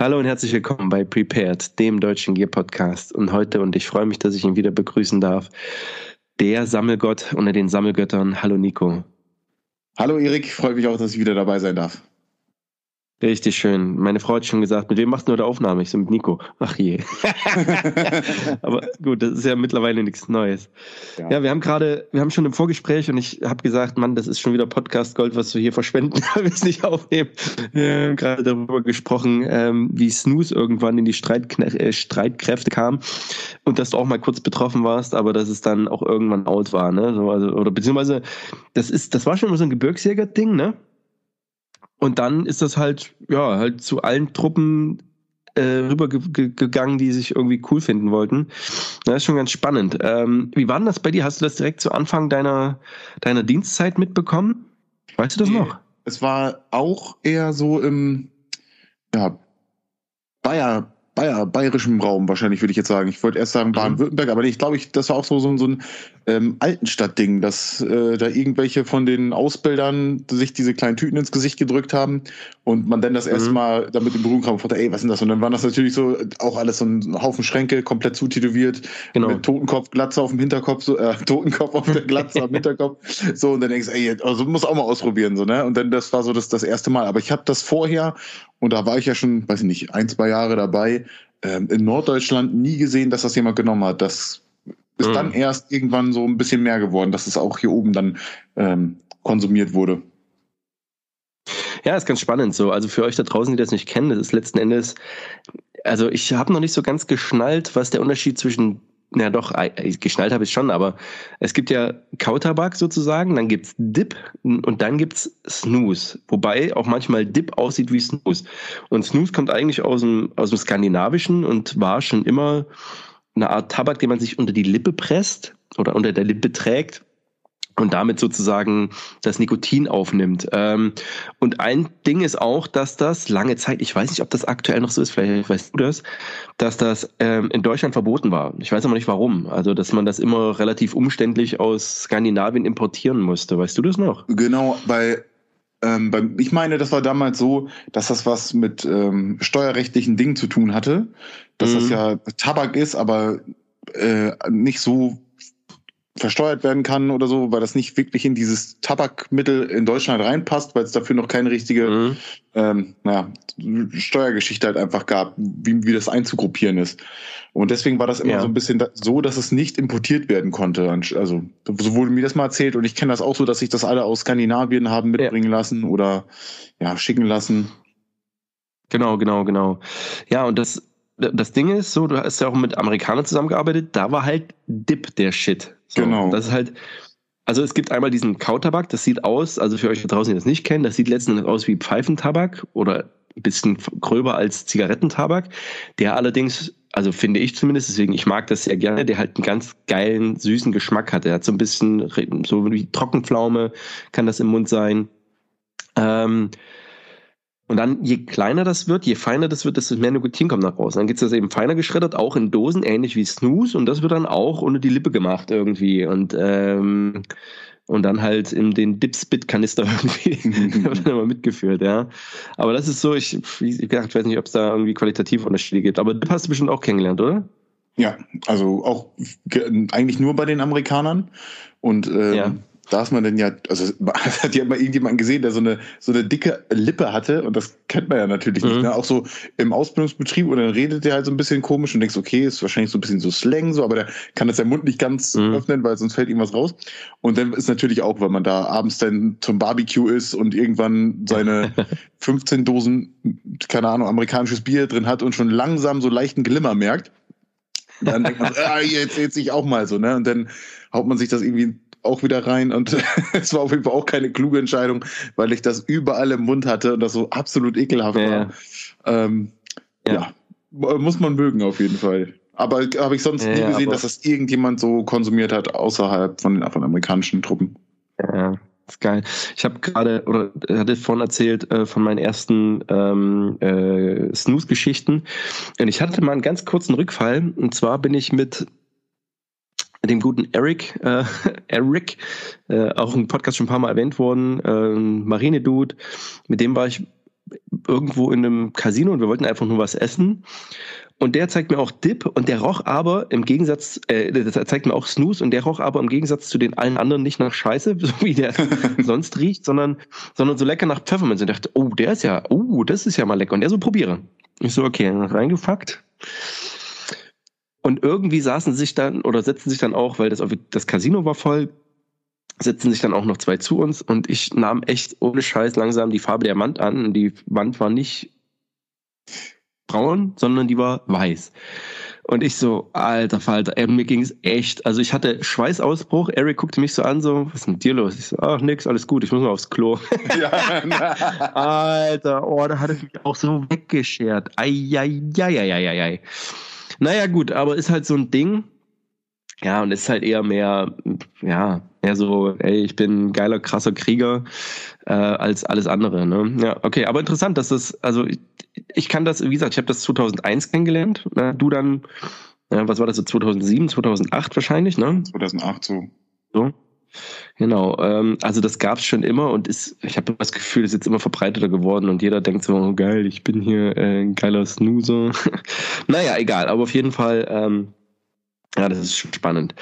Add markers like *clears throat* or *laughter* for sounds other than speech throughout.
Hallo und herzlich willkommen bei Prepared, dem deutschen Gear Podcast. Und heute, und ich freue mich, dass ich ihn wieder begrüßen darf, der Sammelgott unter den Sammelgöttern. Hallo Nico. Hallo Erik, freue mich auch, dass ich wieder dabei sein darf. Richtig schön. Meine Frau hat schon gesagt, mit wem machst du heute Aufnahme? Ich so mit Nico. Ach je. *laughs* Aber gut, das ist ja mittlerweile nichts Neues. Ja, ja wir haben gerade, wir haben schon im Vorgespräch und ich habe gesagt, Mann, das ist schon wieder Podcast Gold, was du hier verschwenden, *laughs* wir es nicht aufnehmen. Wir haben gerade darüber gesprochen, ähm, wie Snooze irgendwann in die Streitkne äh, Streitkräfte kam und dass du auch mal kurz betroffen warst, aber dass es dann auch irgendwann out war, ne? So, also, oder beziehungsweise, das ist, das war schon immer so ein Gebirgsjäger-Ding, ne? Und dann ist das halt, ja, halt zu allen Truppen äh, rübergegangen, die sich irgendwie cool finden wollten. Das ist schon ganz spannend. Ähm, wie war denn das bei dir? Hast du das direkt zu Anfang deiner, deiner Dienstzeit mitbekommen? Weißt du das nee, noch? Es war auch eher so im ja, Bayer, Bayer, bayerischem Raum wahrscheinlich, würde ich jetzt sagen. Ich wollte erst sagen mhm. Baden-Württemberg, aber ich glaube, ich, das war auch so, so, so ein ähm, Altenstadt-Ding, dass äh, da irgendwelche von den Ausbildern sich diese kleinen Tüten ins Gesicht gedrückt haben und man dann das mhm. erste Mal damit in Berührung kam und ey, was ist denn das? Und dann waren das natürlich so auch alles so ein Haufen Schränke, komplett zutätowiert, genau. mit Totenkopf, Glatze auf dem Hinterkopf, so, äh, Totenkopf auf der Glatze am Hinterkopf. So, und dann denkst du, ey, also muss auch mal ausprobieren, so, ne? Und dann, das war so das, das erste Mal. Aber ich habe das vorher und da war ich ja schon, weiß ich nicht, ein, zwei Jahre dabei, ähm, in Norddeutschland nie gesehen, dass das jemand genommen hat. Das ist mhm. dann erst irgendwann so ein bisschen mehr geworden, dass es auch hier oben dann ähm, konsumiert wurde. Ja, ist ganz spannend so. Also für euch da draußen, die das nicht kennen, das ist letzten Endes, also ich habe noch nicht so ganz geschnallt, was der Unterschied zwischen ja doch, geschnallt habe ich schon, aber es gibt ja Kautabak sozusagen, dann gibt's Dip und dann gibt's Snooze. Wobei auch manchmal Dip aussieht wie Snooze. Und Snooze kommt eigentlich aus dem, aus dem Skandinavischen und war schon immer eine Art Tabak, den man sich unter die Lippe presst oder unter der Lippe trägt und damit sozusagen das Nikotin aufnimmt. Ähm, und ein Ding ist auch, dass das lange Zeit, ich weiß nicht, ob das aktuell noch so ist, vielleicht weißt du das, dass das ähm, in Deutschland verboten war. Ich weiß aber nicht warum. Also, dass man das immer relativ umständlich aus Skandinavien importieren musste. Weißt du das noch? Genau, weil ähm, ich meine, das war damals so, dass das was mit ähm, steuerrechtlichen Dingen zu tun hatte, dass mhm. das ja Tabak ist, aber äh, nicht so versteuert werden kann oder so, weil das nicht wirklich in dieses Tabakmittel in Deutschland reinpasst, weil es dafür noch keine richtige mhm. ähm, naja, Steuergeschichte halt einfach gab, wie, wie das einzugruppieren ist. Und deswegen war das immer ja. so ein bisschen so, dass es nicht importiert werden konnte. Also so wurde mir das mal erzählt und ich kenne das auch so, dass sich das alle aus Skandinavien haben mitbringen ja. lassen oder ja schicken lassen. Genau, genau, genau. Ja, und das das Ding ist so, du hast ja auch mit Amerikanern zusammengearbeitet, da war halt Dip der Shit. So, genau. Das ist halt, also es gibt einmal diesen Kautabak, das sieht aus, also für euch da draußen, die das nicht kennen, das sieht letzten Endes aus wie Pfeifentabak oder ein bisschen gröber als Zigarettentabak, der allerdings, also finde ich zumindest, deswegen ich mag das sehr gerne, der halt einen ganz geilen, süßen Geschmack hat. Der hat so ein bisschen, so wie Trockenpflaume kann das im Mund sein. Ähm, und dann, je kleiner das wird, je feiner das wird, desto mehr Nikotin kommt nach raus. Dann gibt's das eben feiner geschreddert, auch in Dosen, ähnlich wie Snooze. Und das wird dann auch unter die Lippe gemacht irgendwie. Und, ähm, und dann halt in den Dipspit-Kanister *laughs* irgendwie wird dann immer mitgeführt, ja. Aber das ist so, ich, ich, ich weiß nicht, ob es da irgendwie qualitative Unterschiede gibt. Aber Dip hast du bestimmt auch kennengelernt, oder? Ja, also auch eigentlich nur bei den Amerikanern. Und ähm, ja da ist man denn ja, also *laughs* hat ja mal irgendjemand gesehen, der so eine so eine dicke Lippe hatte und das kennt man ja natürlich mhm. nicht. Ne? Auch so im Ausbildungsbetrieb und dann redet der halt so ein bisschen komisch und denkst, okay, ist wahrscheinlich so ein bisschen so Slang so, aber der kann das der Mund nicht ganz mhm. öffnen, weil sonst fällt irgendwas raus. Und dann ist natürlich auch, wenn man da abends dann zum Barbecue ist und irgendwann seine *laughs* 15 Dosen, keine Ahnung, amerikanisches Bier drin hat und schon langsam so leichten Glimmer merkt, dann denkt man, *laughs* ah, jetzt jetzt ich auch mal so, ne? Und dann haut man sich das irgendwie auch wieder rein und *laughs* es war auf jeden Fall auch keine kluge Entscheidung, weil ich das überall im Mund hatte und das so absolut ekelhaft ja. war. Ähm, ja. ja. muss man mögen auf jeden Fall. Aber habe ich sonst nie gesehen, dass das irgendjemand so konsumiert hat außerhalb von den, von amerikanischen Truppen. Ja, ist geil. Ich habe gerade oder hatte vorhin erzählt äh, von meinen ersten ähm, äh, Snooze-Geschichten und ich hatte mal einen ganz kurzen Rückfall und zwar bin ich mit dem guten Eric, äh, *laughs* Eric, äh, auch im Podcast schon ein paar Mal erwähnt worden, äh, Marine-Dude, mit dem war ich irgendwo in einem Casino und wir wollten einfach nur was essen. Und der zeigt mir auch Dip und der roch aber im Gegensatz, äh, der zeigt mir auch Snooze und der roch aber im Gegensatz zu den allen anderen nicht nach Scheiße, *laughs* so wie der *laughs* sonst riecht, sondern, sondern so lecker nach Pfefferminz. Und ich dachte, oh, der ist ja, oh, das ist ja mal lecker. Und der so probiere. Ich so, okay, reingefuckt. Und irgendwie saßen sich dann oder setzten sich dann auch, weil das, das Casino war voll, setzten sich dann auch noch zwei zu uns und ich nahm echt ohne Scheiß langsam die Farbe der Wand an. Und die Wand war nicht braun, sondern die war weiß. Und ich so, alter Falter, ey, mir ging es echt. Also ich hatte Schweißausbruch. Eric guckte mich so an, so, was ist mit dir los? Ich so, ach nix, alles gut, ich muss mal aufs Klo. Ja, *laughs* alter, oh, da hat es mich auch so weggeschert. Eieieiei. Naja, gut, aber ist halt so ein Ding. Ja, und ist halt eher mehr, ja, eher so, ey, ich bin ein geiler, krasser Krieger äh, als alles andere. Ne? Ja, okay, aber interessant, dass das, also ich, ich kann das, wie gesagt, ich habe das 2001 kennengelernt. Ne? Du dann, ja, was war das so, 2007, 2008 wahrscheinlich, ne? 2008 so. So. Genau, ähm, also das gab es schon immer und ist, ich habe das Gefühl, es ist jetzt immer verbreiteter geworden und jeder denkt so, oh, geil, ich bin hier äh, ein geiler Snoozer. *laughs* naja, egal, aber auf jeden Fall ähm, ja, das ist spannend.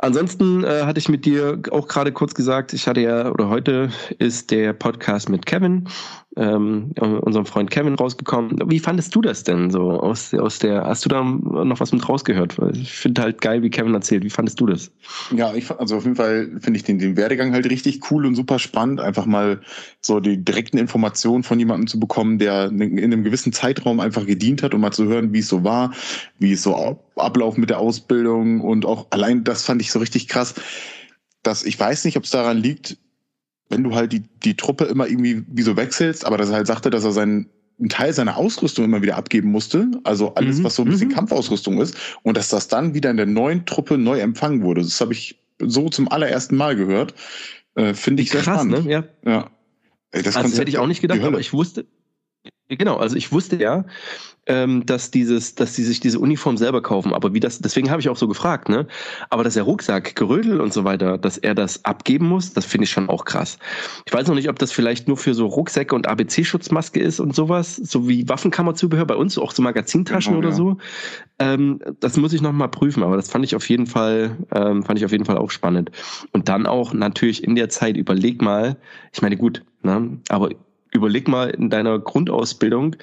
Ansonsten äh, hatte ich mit dir auch gerade kurz gesagt, ich hatte ja, oder heute ist der Podcast mit Kevin, ähm, unserem Freund Kevin, rausgekommen. Wie fandest du das denn so aus, aus der, hast du da noch was mit rausgehört? Ich finde halt geil, wie Kevin erzählt. Wie fandest du das? Ja, ich, also auf jeden Fall finde ich den, den Werdegang halt richtig cool und super spannend, einfach mal so die direkten Informationen von jemandem zu bekommen, der in einem gewissen Zeitraum einfach gedient hat, um mal zu hören, wie es so war, wie es so Ablauf mit der Ausbildung und auch allein das fand ich so richtig krass, dass ich weiß nicht, ob es daran liegt, wenn du halt die, die Truppe immer irgendwie wie so wechselst, aber dass er halt sagte, dass er seinen einen Teil seiner Ausrüstung immer wieder abgeben musste, also alles, mhm. was so ein bisschen mhm. Kampfausrüstung ist, und dass das dann wieder in der neuen Truppe neu empfangen wurde. Das habe ich so zum allerersten Mal gehört. Äh, Finde ich Krass, sehr spannend. Ne? Ja. ja. Das, also, das hätte ich auch nicht gedacht, aber ich wusste, genau, also ich wusste ja, ähm, dass dieses, dass die sich diese Uniform selber kaufen. Aber wie das, deswegen habe ich auch so gefragt, ne? Aber dass der Rucksack, Gerödel und so weiter, dass er das abgeben muss, das finde ich schon auch krass. Ich weiß noch nicht, ob das vielleicht nur für so Rucksäcke und ABC-Schutzmaske ist und sowas, so wie Waffenkammerzubehör bei uns, auch so Magazintaschen genau, oder ja. so. Ähm, das muss ich noch mal prüfen, aber das fand ich auf jeden Fall, ähm, fand ich auf jeden Fall auch spannend. Und dann auch natürlich in der Zeit überleg mal, ich meine gut, ne? Aber überleg mal in deiner Grundausbildung,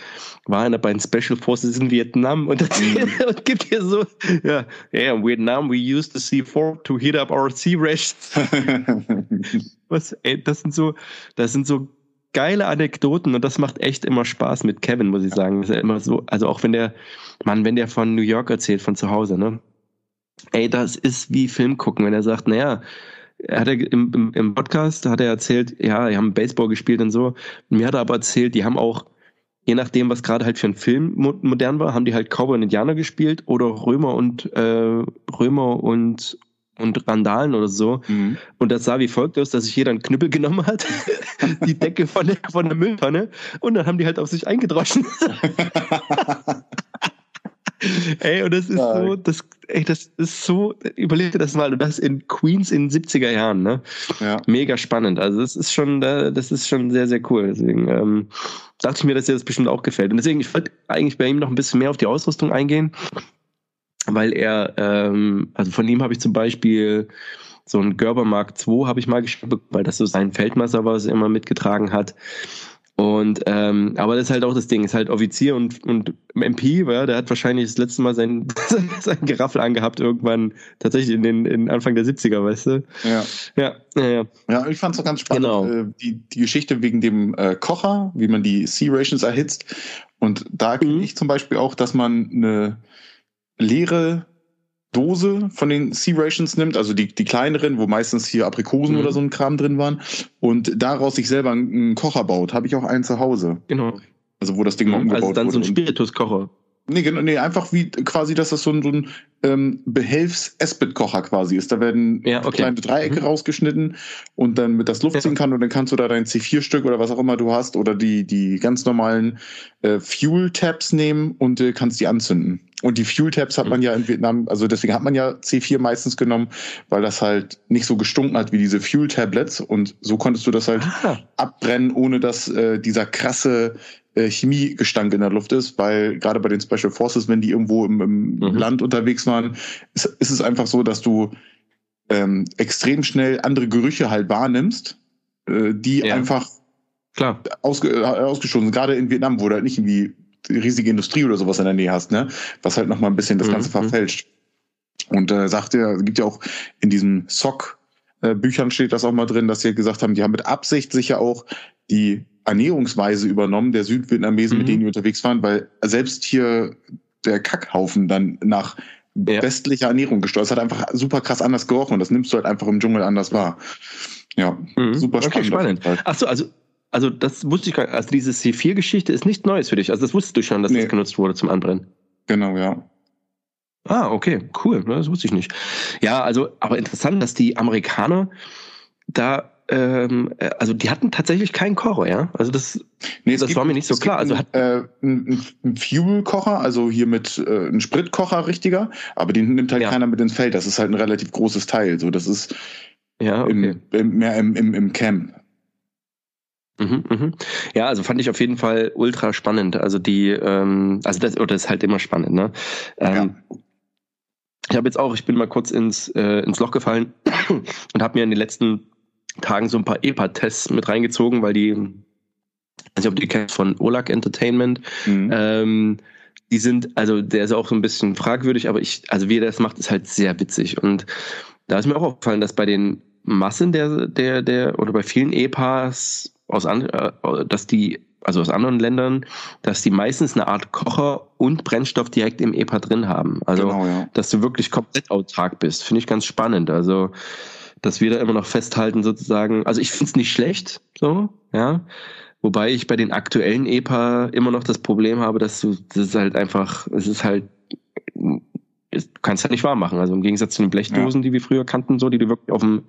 war einer bei den Special Forces in Vietnam und, das, mhm. *laughs* und gibt hier so, ja, yeah, in Vietnam we used the C4 to heat up our sea rations. *laughs* Was, ey, das sind so, das sind so geile Anekdoten und das macht echt immer Spaß mit Kevin, muss ich sagen. Das ist ja immer so, also auch wenn der, Mann, wenn der von New York erzählt, von zu Hause, ne? Ey, das ist wie Film gucken, wenn er sagt, naja, hat er im, im, im Podcast hat er erzählt, ja, die haben Baseball gespielt und so. Mir hat er aber erzählt, die haben auch, je nachdem, was gerade halt für ein Film modern war, haben die halt Cowboy und Indianer gespielt oder Römer und äh, Römer und und Randalen oder so. Mhm. Und das sah wie folgt aus, dass sich jeder einen Knüppel genommen hat, *laughs* die Decke von der, von der Mülltonne, und dann haben die halt auf sich eingedroschen. *laughs* *laughs* *laughs* ey, und das ist ja. so, das, ey, das ist so, überleg dir das mal, und das in Queens in den 70er Jahren, ne? Ja. Mega spannend. Also das ist schon, das ist schon sehr, sehr cool. Deswegen ähm, dachte ich mir, dass dir das bestimmt auch gefällt. Und deswegen, ich wollte eigentlich bei ihm noch ein bisschen mehr auf die Ausrüstung eingehen, weil er, ähm, also von ihm habe ich zum Beispiel so ein Gerber Mark II habe ich mal geschrieben, weil das so sein Feldmesser war, was er immer mitgetragen hat. Und ähm, aber das ist halt auch das Ding, ist halt Offizier und, und MP, ja, der hat wahrscheinlich das letzte Mal *laughs* sein, sein Geraffel angehabt, irgendwann tatsächlich in den in Anfang der 70er, weißt du? Ja. Ja, ja, ja. ja ich fand es auch ganz spannend, genau. äh, die, die Geschichte wegen dem äh, Kocher, wie man die Sea Rations erhitzt. Und da mhm. ich zum Beispiel auch, dass man eine leere Dose von den Sea Rations nimmt, also die, die kleineren, wo meistens hier Aprikosen mhm. oder so ein Kram drin waren, und daraus sich selber einen Kocher baut. Habe ich auch einen zu Hause. Genau. Also wo das Ding mhm, umgebaut wurde. Also dann so ein Spirituskocher. Nee, genau, nee, einfach wie quasi, dass das so ein, so ein ähm, Behelfs-Esbit-Kocher quasi ist. Da werden ja, okay. kleine Dreiecke mhm. rausgeschnitten und dann mit das Luft ja. ziehen kann und dann kannst du da dein C4-Stück oder was auch immer du hast oder die, die ganz normalen äh, Fuel-Tabs nehmen und äh, kannst die anzünden. Und die Fuel-Tabs hat man mhm. ja in Vietnam, also deswegen hat man ja C4 meistens genommen, weil das halt nicht so gestunken hat wie diese Fuel-Tablets und so konntest du das halt ah. abbrennen, ohne dass äh, dieser krasse äh, Chemiegestank in der Luft ist, weil gerade bei den Special Forces, wenn die irgendwo im, im mhm. Land unterwegs waren, ist, ist, es einfach so, dass du ähm, extrem schnell andere Gerüche halt wahrnimmst, äh, die ja. einfach Klar. Ausge, äh, sind. Gerade in Vietnam, wo du halt nicht irgendwie riesige Industrie oder sowas in der Nähe hast, ne? Was halt nochmal ein bisschen das mhm. Ganze mhm. verfälscht. Und äh, sagt er, gibt ja auch in diesem SOC äh, Büchern steht das auch mal drin, dass sie gesagt haben, die haben mit Absicht sicher auch die Ernährungsweise übernommen der Südvietnamesen, mhm. mit denen die unterwegs waren, weil selbst hier der Kackhaufen dann nach ja. westlicher Ernährung gesteuert. Es hat einfach super krass anders gerochen und das nimmst du halt einfach im Dschungel anders wahr. Ja, mhm. super spannend. Okay, spannend. Ach so, also also das wusste ich gar nicht. Also diese C4-Geschichte ist nicht Neues für dich. Also das wusstest du schon, dass nee. das genutzt wurde zum Anbrennen. Genau, ja. Ah, okay, cool. Ne, das wusste ich nicht. Ja, also, aber interessant, dass die Amerikaner da, ähm, äh, also die hatten tatsächlich keinen Kocher, ja. Also das, nee, das gibt, war mir nicht so klar. Also hat äh, ein, Fuel-Kocher, also hier mit äh, ein Spritkocher richtiger, aber den nimmt halt ja. keiner mit ins Feld. Das ist halt ein relativ großes Teil. So, das ist ja, okay. im, im, mehr im, im, im Camp. Mhm, mhm. Ja, also fand ich auf jeden Fall ultra spannend. Also die, ähm, also das, oder ist halt immer spannend, ne? Ähm, ja. Ich habe jetzt auch, ich bin mal kurz ins, äh, ins Loch gefallen *clears throat* und habe mir in den letzten Tagen so ein paar EPA-Tests mit reingezogen, weil die, also ob du die kennst von Olak Entertainment, mhm. ähm, die sind, also der ist auch so ein bisschen fragwürdig, aber ich, also wie er das macht, ist halt sehr witzig. Und da ist mir auch aufgefallen, dass bei den Massen der, der, der, oder bei vielen EPAs aus, äh, dass die, also aus anderen Ländern, dass die meistens eine Art Kocher und Brennstoff direkt im EPA drin haben. Also, genau, ja. dass du wirklich komplett autark bist. Finde ich ganz spannend. Also, dass wir da immer noch festhalten, sozusagen. Also, ich finde es nicht schlecht, so, ja. Wobei ich bei den aktuellen EPA immer noch das Problem habe, dass du, das ist halt einfach, es ist halt, du kannst halt nicht warm machen. Also im Gegensatz zu den Blechdosen, ja. die wir früher kannten, so, die du wirklich auf dem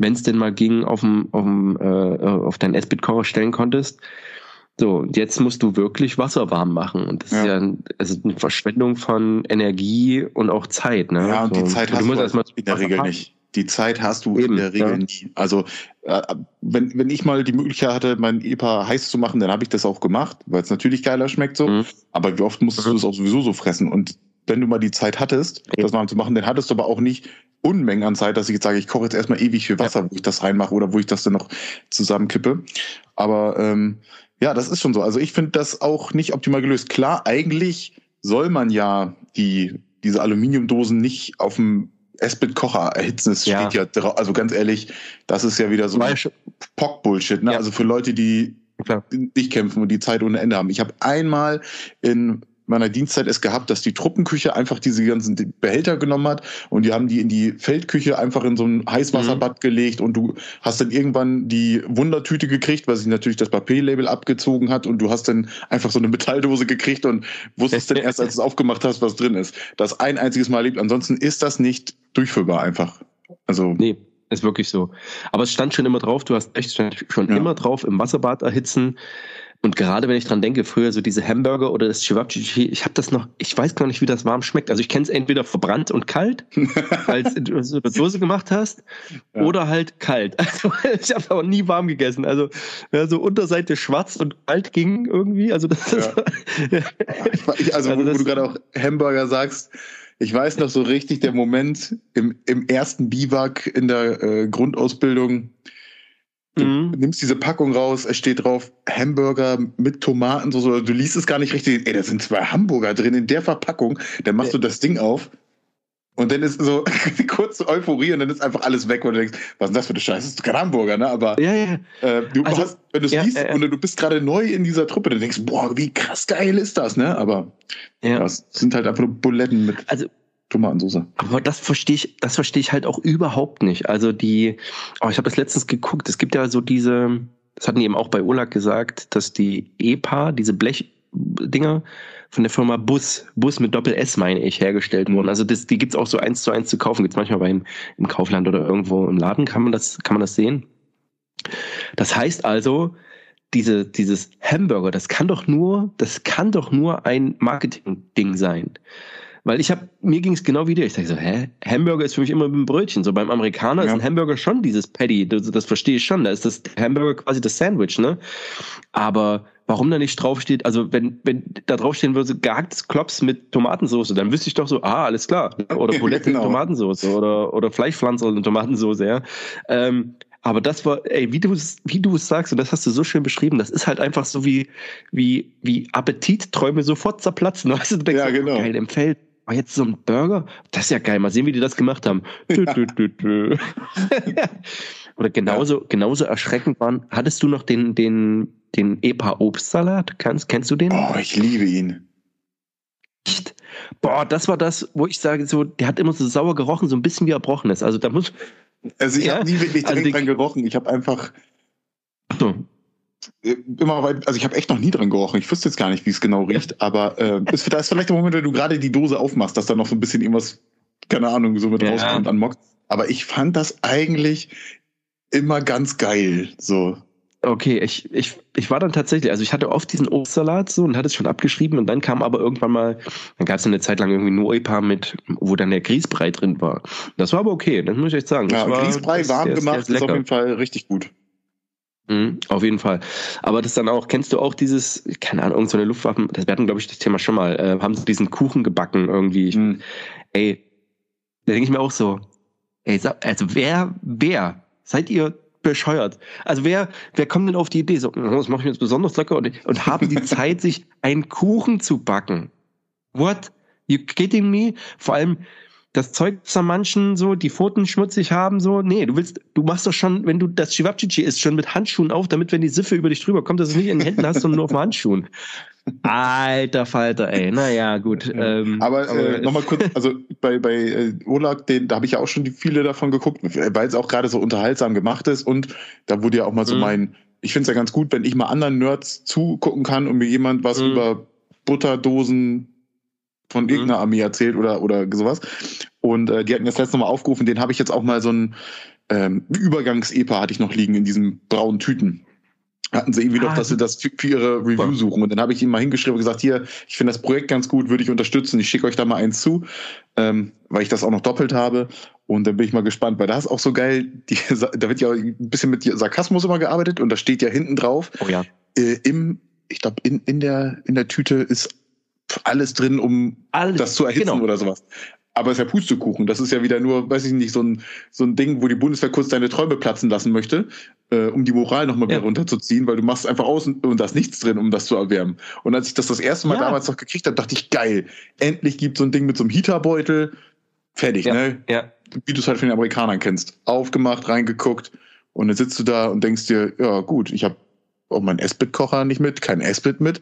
wenn es denn mal ging, auf, dem, auf, dem, äh, auf deinen S-Bit-Kocher stellen konntest. So, und jetzt musst du wirklich Wasser warm machen. Und das ja. ist ja also eine Verschwendung von Energie und auch Zeit. Ne? Ja, und so. die Zeit hast du, du erstmal in der Regel haben. nicht. Die Zeit hast du Eben, in der Regel ja. nie. Also äh, wenn, wenn ich mal die Möglichkeit hatte, mein EPA heiß zu machen, dann habe ich das auch gemacht, weil es natürlich geiler schmeckt so. Mhm. Aber wie oft musstest mhm. du das auch sowieso so fressen? Und wenn du mal die Zeit hattest, das mal zu machen, dann hattest du aber auch nicht Unmengen an Zeit, dass ich jetzt sage, ich koche jetzt erstmal ewig viel Wasser, ja. wo ich das reinmache oder wo ich das dann noch zusammenkippe. Aber ähm, ja, das ist schon so. Also ich finde das auch nicht optimal gelöst. Klar, eigentlich soll man ja die diese Aluminiumdosen nicht auf dem S-Bit-Kocher erhitzen. Es ja. steht ja drauf. Also ganz ehrlich, das ist ja wieder so Pock-Bullshit. Ne? Ja. Also für Leute, die Klar. nicht kämpfen und die Zeit ohne Ende haben. Ich habe einmal in meiner Dienstzeit es gehabt, dass die Truppenküche einfach diese ganzen Behälter genommen hat und die haben die in die Feldküche einfach in so ein Heißwasserbad mhm. gelegt und du hast dann irgendwann die Wundertüte gekriegt, weil sich natürlich das Papierlabel abgezogen hat und du hast dann einfach so eine Metalldose gekriegt und wusstest dann erst, als du es *laughs* aufgemacht hast, was drin ist. Das ein einziges Mal erlebt. Ansonsten ist das nicht durchführbar einfach. Also. Nee. Ist wirklich so. Aber es stand schon immer drauf, du hast echt schon ja. immer drauf, im Wasserbad erhitzen. Und gerade wenn ich dran denke, früher so diese Hamburger oder das Chivapchichi, ich habe das noch, ich weiß gar nicht, wie das warm schmeckt. Also ich kenne es entweder verbrannt und kalt, *laughs* weil du so eine Dose gemacht hast, ja. oder halt kalt. *laughs* Also ich habe auch nie warm gegessen. Also ja, so Unterseite schwarz und kalt ging irgendwie. Also das ist, ja. ich, *laughs* also, also wo, wo du gerade auch Hamburger sagst, ich weiß noch so richtig der Moment im, im ersten Biwak in der äh, Grundausbildung, Du mhm. nimmst diese Packung raus, es steht drauf Hamburger mit Tomaten, so, so, du liest es gar nicht richtig. Ey, da sind zwei Hamburger drin in der Verpackung. Dann machst ja. du das Ding auf und dann ist so *laughs* kurze Euphorie und dann ist einfach alles weg und du denkst, was ist das für eine Scheiße? Das ist kein Hamburger, ne? Aber ja, ja. Äh, du also, hast, wenn du es ja, liest äh, und du bist gerade neu in dieser Truppe, dann denkst du, boah, wie krass geil ist das, ne? Aber ja. das sind halt einfach nur Buletten mit. Also Tomatensauce. Aber das verstehe ich, das verstehe ich halt auch überhaupt nicht. Also die, oh, ich habe das letztens geguckt, es gibt ja so diese, das hatten die eben auch bei Olag gesagt, dass die EPA, diese Blechdinger von der Firma Bus, Bus mit Doppel S meine ich, hergestellt wurden. Also das, die gibt's auch so eins zu eins zu kaufen, gibt's manchmal beim im Kaufland oder irgendwo im Laden, kann man das, kann man das sehen. Das heißt also, diese, dieses Hamburger, das kann doch nur, das kann doch nur ein Marketing-Ding sein. Weil ich habe, mir ging es genau wie dir. Ich dachte so, hä? Hamburger ist für mich immer ein Brötchen. So beim Amerikaner ja. ist ein Hamburger schon dieses Patty. Das, das verstehe ich schon. Da ist das Hamburger quasi das Sandwich, ne? Aber warum da nicht draufsteht, also wenn, wenn da draufstehen würde, gehacktes Klops mit Tomatensauce, dann wüsste ich doch so, ah, alles klar. *laughs* Oder Bulette genau. in Tomatensauce oder, oder Fleischpflanzer in Tomatensauce, ja. Ähm, aber das war, ey, wie du es, wie du es sagst, und das hast du so schön beschrieben, das ist halt einfach so wie, wie, wie Appetitträume sofort zerplatzen. *laughs* Weißt du, du denkst, ja, genau. geil, im Feld, oh, jetzt so ein Burger, das ist ja geil, mal sehen, wie die das gemacht haben. Ja. *laughs* Oder genauso, ja. genauso erschreckend waren, hattest du noch den, den, den EPA-Obstsalat? Kennst, kennst du den? Oh, ich liebe ihn. Echt? Boah, das war das, wo ich sage, so, der hat immer so sauer gerochen, so ein bisschen wie Erbrochenes. Also da muss, also ich ja? habe nie wirklich also dran gerochen. Ich habe einfach so. Äh, immer weit, also ich habe echt noch nie dran gerochen. Ich wüsste jetzt gar nicht, wie es genau riecht, aber äh, ist, da ist vielleicht der Moment, wenn du gerade die Dose aufmachst, dass da noch so ein bisschen irgendwas, keine Ahnung, so mit ja. rauskommt an Mock. Aber ich fand das eigentlich immer ganz geil. So. Okay, ich, ich, ich war dann tatsächlich, also ich hatte oft diesen Obstsalat so und hatte es schon abgeschrieben und dann kam aber irgendwann mal, dann gab es eine Zeit lang irgendwie nur EPA mit, wo dann der Grießbrei drin war. Das war aber okay, das muss ich echt sagen. Das ja, war, Grießbrei warm der, gemacht ist, ist auf jeden Fall richtig gut. Mhm, auf jeden Fall. Aber das dann auch, kennst du auch dieses, keine Ahnung, irgendeine so Luftwaffen, das werden, glaube ich, das Thema schon mal, äh, haben sie diesen Kuchen gebacken irgendwie. Ich, mhm. Ey, da denke ich mir auch so, ey, also wer, wer, seid ihr bescheuert. Also wer, wer kommt denn auf die Idee, so, das mache ich jetzt besonders lecker und, und haben die *laughs* Zeit, sich einen Kuchen zu backen? What? You kidding me? Vor allem, das Zeug an manchen so, die Pfoten schmutzig haben, so, nee, du willst, du machst doch schon, wenn du das Chivapchichi isst, schon mit Handschuhen auf, damit, wenn die Siffe über dich drüber kommt, dass du es nicht in den Händen hast, sondern nur auf Handschuhen. *laughs* Alter Falter, ey. Naja, gut. Ähm, aber äh, nochmal kurz, also bei, bei äh, Olag, den, da habe ich ja auch schon die, viele davon geguckt, weil es auch gerade so unterhaltsam gemacht ist und da wurde ja auch mal so mhm. mein, ich finde es ja ganz gut, wenn ich mal anderen Nerds zugucken kann und mir jemand was mhm. über Butterdosen von mhm. irgendeiner Armee erzählt oder, oder sowas. Und äh, die hatten das letzte Mal aufgerufen, den habe ich jetzt auch mal so ein ähm, Übergangs-EPA hatte ich noch liegen in diesen braunen Tüten hatten sie irgendwie ah, noch, dass sie das für, für ihre Review suchen. Und dann habe ich ihm mal hingeschrieben und gesagt, hier, ich finde das Projekt ganz gut, würde ich unterstützen, ich schicke euch da mal eins zu, ähm, weil ich das auch noch doppelt habe. Und dann bin ich mal gespannt, weil da ist auch so geil, die, *laughs* da wird ja ein bisschen mit Sarkasmus immer gearbeitet und da steht ja hinten drauf, oh ja. Äh, im, ich glaube, in, in, der, in der Tüte ist alles drin, um alles, das zu erhitzen genau. oder sowas. Aber es ist ja Pustekuchen. Das ist ja wieder nur, weiß ich nicht, so ein, so ein Ding, wo die Bundeswehr kurz deine Träume platzen lassen möchte, äh, um die Moral nochmal wieder ja. runterzuziehen, weil du machst einfach aus und, und da ist nichts drin, um das zu erwärmen. Und als ich das das erste Mal ja. damals noch gekriegt habe, dachte ich, geil, endlich gibt so ein Ding mit so einem Heaterbeutel. Fertig, ja. ne? Ja. Wie du es halt von den Amerikanern kennst. Aufgemacht, reingeguckt und dann sitzt du da und denkst dir, ja gut, ich habe auch meinen Esbit-Kocher nicht mit, kein Esbit mit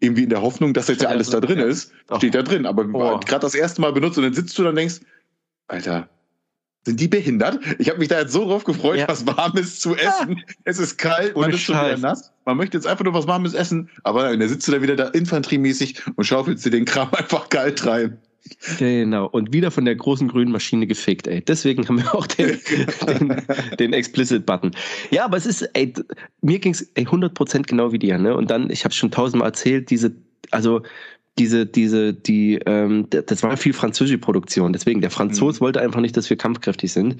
irgendwie in der Hoffnung, dass jetzt ja alles da drin ist, steht da drin. Aber oh. gerade das erste Mal benutzt und dann sitzt du da und denkst, Alter, sind die behindert? Ich habe mich da jetzt so drauf gefreut, ja. was Warmes zu essen. *laughs* Es ist kalt, man ist schon wieder nass. Man möchte jetzt einfach nur was Warmes essen, aber dann sitzt du da wieder da infanteriemäßig und schaufelst dir den Kram *laughs* einfach kalt rein. Genau, und wieder von der großen grünen Maschine gefickt, ey. Deswegen haben wir auch den, *laughs* den, den Explicit-Button. Ja, aber es ist, ey, mir ging's ey, 100% genau wie dir, ne? Und dann, ich habe schon tausendmal erzählt, diese, also diese, diese, die, ähm, das war viel französische Produktion. Deswegen, der Franzos mhm. wollte einfach nicht, dass wir kampfkräftig sind.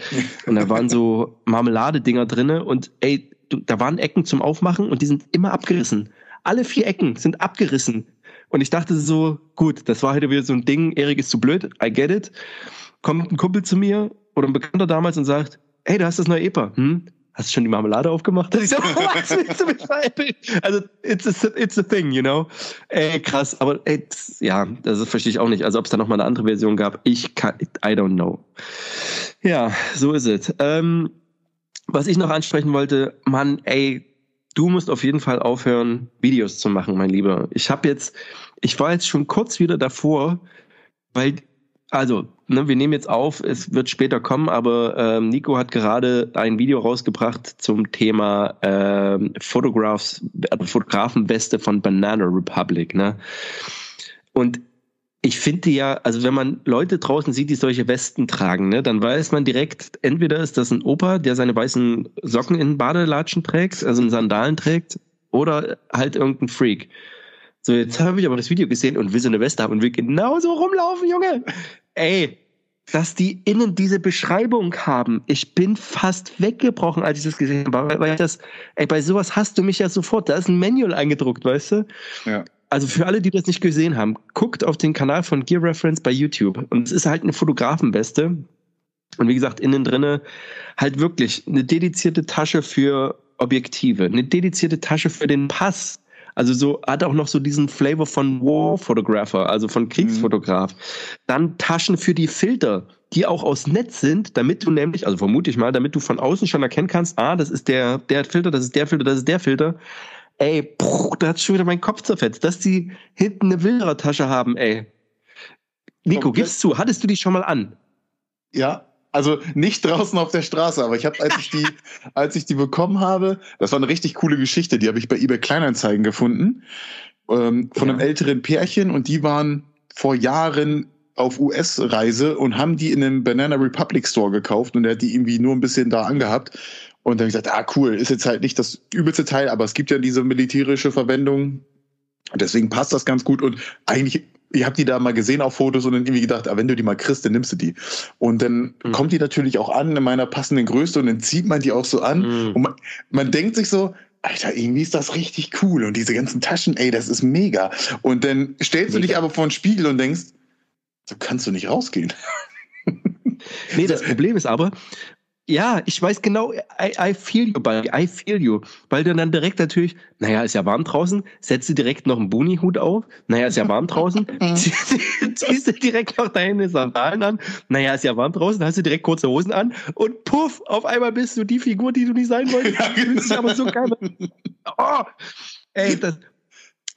Und da waren so Marmeladedinger drinne und ey, da waren Ecken zum Aufmachen und die sind immer abgerissen. Alle vier Ecken sind abgerissen. Und ich dachte so, gut, das war heute wieder so ein Ding, Erik ist zu blöd, I get it. Kommt ein Kumpel zu mir oder ein Bekannter damals und sagt, hey, du hast das neue EPA. Hm? Hast du schon die Marmelade aufgemacht? *laughs* ich so, was willst du mich? Also, it's a, it's a thing, you know? Ey, krass. Aber ey, ja, das verstehe ich auch nicht. Also, ob es da noch mal eine andere Version gab, ich kann, I don't know. Ja, so ist es. Ähm, was ich noch ansprechen wollte, Mann, ey, du musst auf jeden Fall aufhören, Videos zu machen, mein Lieber. Ich habe jetzt, ich war jetzt schon kurz wieder davor, weil, also, ne, wir nehmen jetzt auf, es wird später kommen, aber ähm, Nico hat gerade ein Video rausgebracht zum Thema ähm, Photographs, also Fotografenbeste von Banana Republic, ne? Und ich finde ja, also wenn man Leute draußen sieht, die solche Westen tragen, ne, dann weiß man direkt, entweder ist das ein Opa, der seine weißen Socken in Badelatschen trägt, also in Sandalen trägt, oder halt irgendein Freak. So, jetzt habe ich aber das Video gesehen und will so eine Weste haben und will genauso rumlaufen, Junge. Ey, dass die innen diese Beschreibung haben. Ich bin fast weggebrochen, als ich das gesehen habe, weil, weil das, ey, bei sowas hast du mich ja sofort, da ist ein Manual eingedruckt, weißt du? Ja. Also für alle, die das nicht gesehen haben, guckt auf den Kanal von Gear Reference bei YouTube. Und es ist halt eine Fotografenbeste. Und wie gesagt, innen drinne halt wirklich eine dedizierte Tasche für Objektive, eine dedizierte Tasche für den Pass. Also so hat auch noch so diesen Flavor von War Photographer, also von Kriegsfotograf. Mhm. Dann Taschen für die Filter, die auch aus Netz sind, damit du nämlich, also vermute ich mal, damit du von außen schon erkennen kannst, ah, das ist der, der Filter, das ist der Filter, das ist der Filter. Ey, bruch, da hat schon wieder mein Kopf zerfetzt, dass die hinten eine Wilderer-Tasche haben, ey. Nico, gibst zu, hattest du die schon mal an? Ja, also nicht draußen auf der Straße, aber ich habe, als ich die, *laughs* als ich die bekommen habe, das war eine richtig coole Geschichte, die habe ich bei eBay Kleinanzeigen gefunden, ähm, von ja. einem älteren Pärchen und die waren vor Jahren auf US-Reise und haben die in einem Banana Republic Store gekauft und der hat die irgendwie nur ein bisschen da angehabt. Und dann gesagt, ah cool, ist jetzt halt nicht das übelste Teil, aber es gibt ja diese militärische Verwendung. Deswegen passt das ganz gut und eigentlich ich habe die da mal gesehen auf Fotos und dann irgendwie gedacht, ah, wenn du die mal kriegst, dann nimmst du die. Und dann mhm. kommt die natürlich auch an in meiner passenden Größe und dann zieht man die auch so an. Mhm. Und man, man denkt sich so, Alter, irgendwie ist das richtig cool. Und diese ganzen Taschen, ey, das ist mega. Und dann stellst mega. du dich aber vor den Spiegel und denkst, so kannst du nicht rausgehen. nee, das Problem ist aber, ja, ich weiß genau, I, I feel you, buddy, I feel you. Weil du dann direkt natürlich, naja, ist ja warm draußen, setzt du direkt noch einen Buni-Hut auf, naja, ist ja warm draußen, *laughs* *laughs* ziehst du direkt noch deine Sandalen an, naja, ist ja warm draußen, hast du direkt kurze Hosen an und puff, auf einmal bist du die Figur, die du nicht sein wolltest. *laughs* Ja, genau. aber so geil. Oh, ey, das,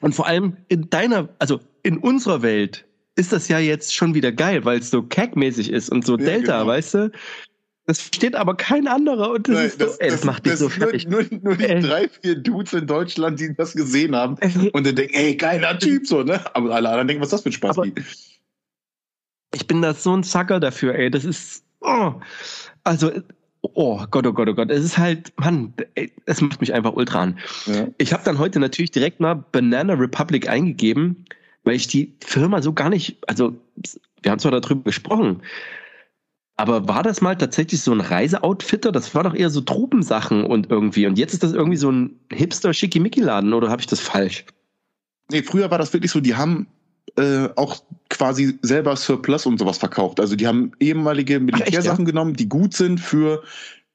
und vor allem in deiner, also in unserer Welt ist das ja jetzt schon wieder geil, weil es so cack-mäßig ist und so ja, Delta, genau. weißt du? Das versteht aber kein anderer und das, Nein, ist so, das, ey, das, das macht dich so fertig. Nur, nur, nur die ey. drei, vier Dudes in Deutschland, die das gesehen haben und dann denken, ey, geiler Typ, so, ne? Aber alle anderen denken, was ist das für ein Spaß? Aber ich bin da so ein Zacker dafür, ey, das ist, oh, also, oh Gott, oh Gott, oh Gott, es ist halt, Mann, es macht mich einfach ultra an. Ja. Ich habe dann heute natürlich direkt mal Banana Republic eingegeben, weil ich die Firma so gar nicht, also, wir haben zwar darüber gesprochen, aber war das mal tatsächlich so ein Reiseoutfitter? Das war doch eher so Tropensachen und irgendwie. Und jetzt ist das irgendwie so ein Hipster-Schickimicki-Laden oder habe ich das falsch? Nee, früher war das wirklich so, die haben äh, auch quasi selber Surplus und sowas verkauft. Also die haben ehemalige Militärsachen ja? genommen, die gut sind für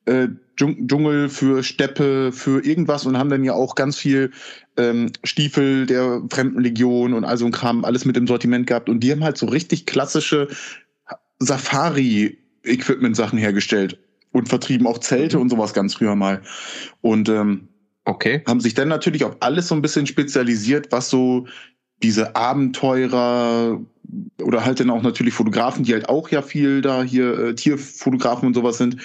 äh, Dschungel, für Steppe, für irgendwas und haben dann ja auch ganz viel ähm, Stiefel der Fremdenlegion und all so ein Kram, alles mit im Sortiment gehabt. Und die haben halt so richtig klassische Safari Equipment-Sachen hergestellt und vertrieben auch Zelte mhm. und sowas ganz früher mal. Und ähm, okay. haben sich dann natürlich auf alles so ein bisschen spezialisiert, was so diese Abenteurer oder halt dann auch natürlich Fotografen, die halt auch ja viel da hier äh, Tierfotografen und sowas sind.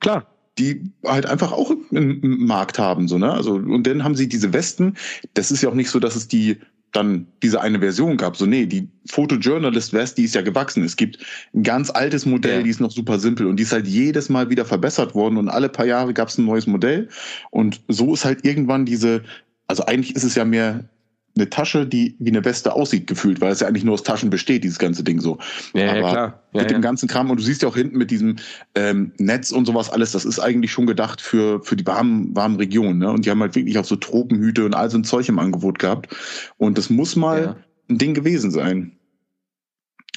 Klar, die halt einfach auch einen Markt haben, so, ne? Also, und dann haben sie diese Westen. Das ist ja auch nicht so, dass es die dann diese eine Version gab. So, nee, die Photojournalist West, die ist ja gewachsen. Es gibt ein ganz altes Modell, ja. die ist noch super simpel und die ist halt jedes Mal wieder verbessert worden und alle paar Jahre gab es ein neues Modell. Und so ist halt irgendwann diese, also eigentlich ist es ja mehr eine Tasche, die wie eine Weste aussieht, gefühlt, weil es ja eigentlich nur aus Taschen besteht, dieses ganze Ding so. Ja, Aber ja, klar. Ja, mit dem ganzen Kram, und du siehst ja auch hinten mit diesem ähm, Netz und sowas alles, das ist eigentlich schon gedacht für, für die warmen, warmen Regionen. Ne? Und die haben halt wirklich auch so Tropenhüte und all so ein Zeug im Angebot gehabt. Und das muss mal ein Ding gewesen sein.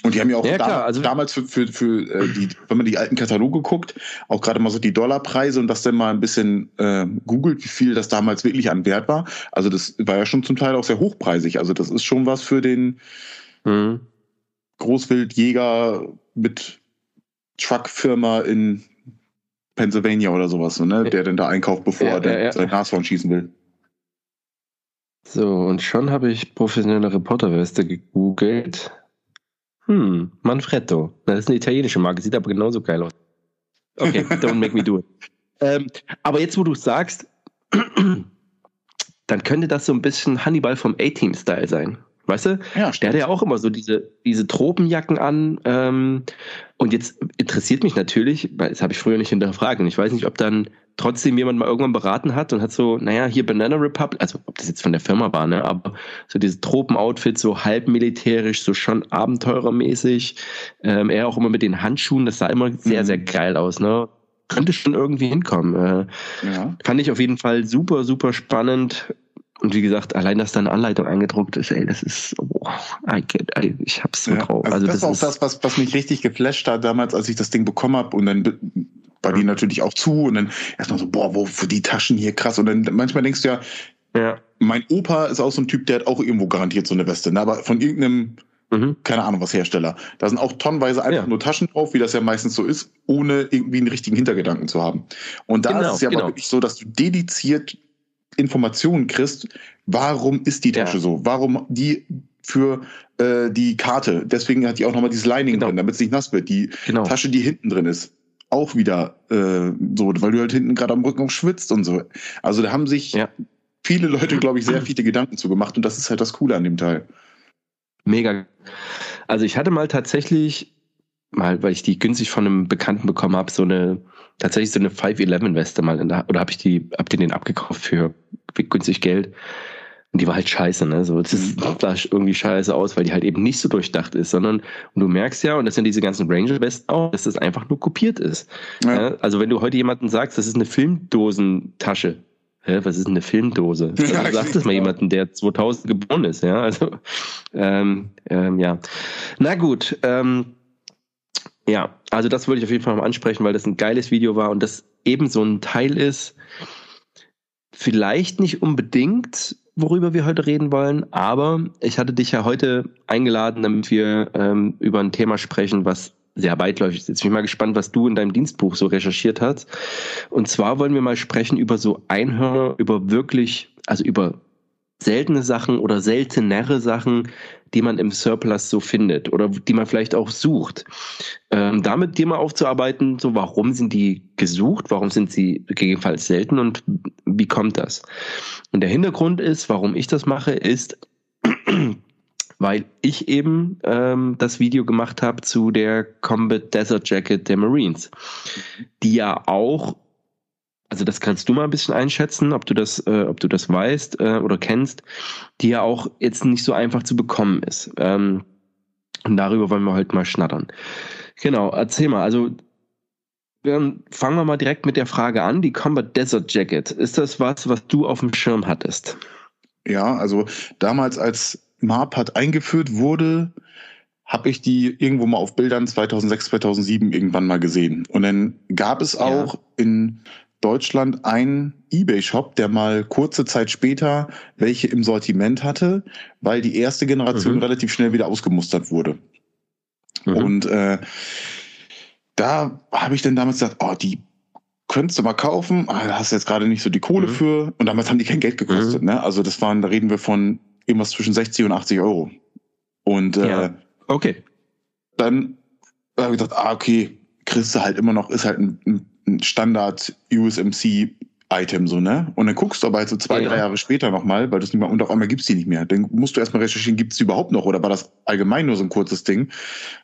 Und die haben ja auch ja, da, also, damals für, für, für äh, die, wenn man die alten Kataloge guckt, auch gerade mal so die Dollarpreise und das dann mal ein bisschen äh, googelt, wie viel das damals wirklich an Wert war. Also das war ja schon zum Teil auch sehr hochpreisig. Also das ist schon was für den mhm. Großwildjäger mit Truckfirma in Pennsylvania oder sowas, ne? der denn da einkauft, bevor ja, er ja, sein Nashorn schießen will. So, und schon habe ich professionelle Reporterweste gegoogelt. Hm, Manfretto. Das ist eine italienische Marke, sieht aber genauso geil aus. Okay, *laughs* don't make me do it. Ähm, aber jetzt, wo du sagst, *clears throat* dann könnte das so ein bisschen Hannibal vom A-Team-Style sein. Weißt du? Ja, der hat ja auch immer so diese, diese Tropenjacken an. Ähm, und jetzt interessiert mich natürlich, weil das habe ich früher nicht hinterfragt. Und ich weiß nicht, ob dann trotzdem jemand mal irgendwann beraten hat und hat so, naja, hier Banana Republic, also ob das jetzt von der Firma war, ne, aber so dieses Tropenoutfit, so halb militärisch, so schon abenteurermäßig. Ähm, er auch immer mit den Handschuhen, das sah immer sehr, mhm. sehr geil aus, ne? Könnte schon irgendwie hinkommen. Äh, ja. Fand ich auf jeden Fall super, super spannend. Und wie gesagt, allein, dass da eine Anleitung eingedruckt ist, ey, das ist, oh, I get, I, ich hab's so ja, drauf. Also, also das, das, ist auch das, was, was mich richtig geflasht hat damals, als ich das Ding bekommen habe und dann war die natürlich auch zu und dann erstmal so, boah, wo für die Taschen hier krass. Und dann manchmal denkst du ja, ja, mein Opa ist auch so ein Typ, der hat auch irgendwo garantiert so eine Weste, ne? aber von irgendeinem, mhm. keine Ahnung was Hersteller. Da sind auch tonnenweise einfach ja. nur Taschen drauf, wie das ja meistens so ist, ohne irgendwie einen richtigen Hintergedanken zu haben. Und da genau, ist es ja genau. aber wirklich so, dass du dediziert Informationen kriegst, warum ist die Tasche ja. so? Warum die für äh, die Karte? Deswegen hat die auch nochmal dieses Lining genau. drin, damit es nicht nass wird. Die genau. Tasche, die hinten drin ist, auch wieder äh, so, weil du halt hinten gerade am Rücken auch schwitzt und so. Also da haben sich ja. viele Leute, glaube ich, sehr viele Gedanken zu gemacht und das ist halt das Coole an dem Teil. Mega. Also ich hatte mal tatsächlich, mal, weil ich die günstig von einem Bekannten bekommen habe, so eine tatsächlich so eine 511-Weste mal in der, oder habe ich die, hab die den abgekauft für, günstig Geld. Und die war halt scheiße, ne? So, das ist, mhm. sah irgendwie scheiße aus, weil die halt eben nicht so durchdacht ist, sondern, und du merkst ja, und das sind diese ganzen Ranger-Westen auch, dass das einfach nur kopiert ist. Ja. Ja? Also wenn du heute jemanden sagst, das ist eine Filmdosentasche, Hä, was ist eine Filmdose? Also, ja, sag das mal jemanden, der 2000 geboren ist, ja. Also, ähm, ähm, ja. Na gut, ähm, ja, also das wollte ich auf jeden Fall mal ansprechen, weil das ein geiles Video war und das eben so ein Teil ist, vielleicht nicht unbedingt, worüber wir heute reden wollen, aber ich hatte dich ja heute eingeladen, damit wir ähm, über ein Thema sprechen, was sehr weitläufig ist. Jetzt bin ich mal gespannt, was du in deinem Dienstbuch so recherchiert hast. Und zwar wollen wir mal sprechen über so Einhörner, über wirklich, also über seltene Sachen oder seltenere Sachen, die man im Surplus so findet oder die man vielleicht auch sucht. Ähm, damit dir mal aufzuarbeiten, so warum sind die gesucht, warum sind sie gegebenenfalls selten und wie kommt das? Und der Hintergrund ist, warum ich das mache, ist, *clears throat* weil ich eben ähm, das Video gemacht habe zu der Combat Desert Jacket der Marines, die ja auch also das kannst du mal ein bisschen einschätzen, ob du das, äh, ob du das weißt äh, oder kennst, die ja auch jetzt nicht so einfach zu bekommen ist. Ähm, und darüber wollen wir heute mal schnattern. Genau, erzähl mal, also dann fangen wir mal direkt mit der Frage an, die Combat Desert Jacket. Ist das was, was du auf dem Schirm hattest? Ja, also damals als MARPAD eingeführt wurde, habe ich die irgendwo mal auf Bildern 2006, 2007 irgendwann mal gesehen. Und dann gab es auch ja. in Deutschland einen eBay-Shop, der mal kurze Zeit später welche im Sortiment hatte, weil die erste Generation mhm. relativ schnell wieder ausgemustert wurde. Mhm. Und äh, da habe ich dann damals gesagt, oh, die könntest du mal kaufen, ah, da hast du jetzt gerade nicht so die Kohle mhm. für. Und damals haben die kein Geld gekostet. Mhm. Ne? Also das waren, da reden wir von irgendwas zwischen 60 und 80 Euro. Und äh, ja. okay. Dann habe ich gedacht, ah, okay, kriegst du halt immer noch, ist halt ein, ein ein Standard USMC Item so, ne? Und dann guckst du aber halt so zwei, ja. drei Jahre später nochmal, weil das nicht mehr, und auf einmal gibt's die nicht mehr. Dann musst du erstmal recherchieren, gibt's die überhaupt noch oder war das allgemein nur so ein kurzes Ding?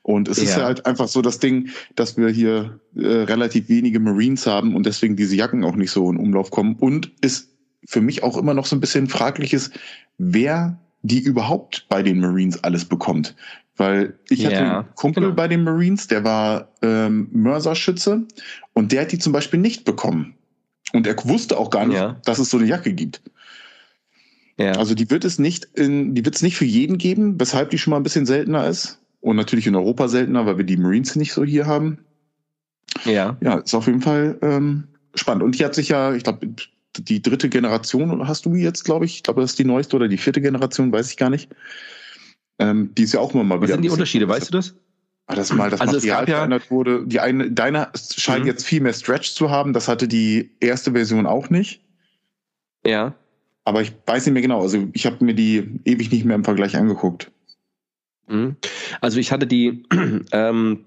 Und es ja. ist ja halt einfach so das Ding, dass wir hier äh, relativ wenige Marines haben und deswegen diese Jacken auch nicht so in Umlauf kommen. Und ist für mich auch immer noch so ein bisschen fraglich ist, wer die überhaupt bei den Marines alles bekommt. Weil ich hatte einen Kumpel genau. bei den Marines, der war ähm, Mörserschütze und der hat die zum Beispiel nicht bekommen. Und er wusste auch gar nicht, ja. dass es so eine Jacke gibt. Ja. Also die wird es nicht in, die wird es nicht für jeden geben, weshalb die schon mal ein bisschen seltener ist. Und natürlich in Europa seltener, weil wir die Marines nicht so hier haben. Ja. Ja, ist auf jeden Fall ähm, spannend. Und die hat sich ja, ich glaube, die dritte Generation hast du jetzt, glaube ich. Ich glaube, das ist die neueste oder die vierte Generation, weiß ich gar nicht. Ähm, die ist ja auch immer mal wieder. Was sind die Unterschiede, weißt du das? Ah, dass mal das also Material ja, verändert wurde. Die eine, deine scheint mhm. jetzt viel mehr Stretch zu haben. Das hatte die erste Version auch nicht. Ja. Aber ich weiß nicht mehr genau. Also ich habe mir die ewig nicht mehr im Vergleich angeguckt. Mhm. Also ich hatte die, *clears throat* ähm,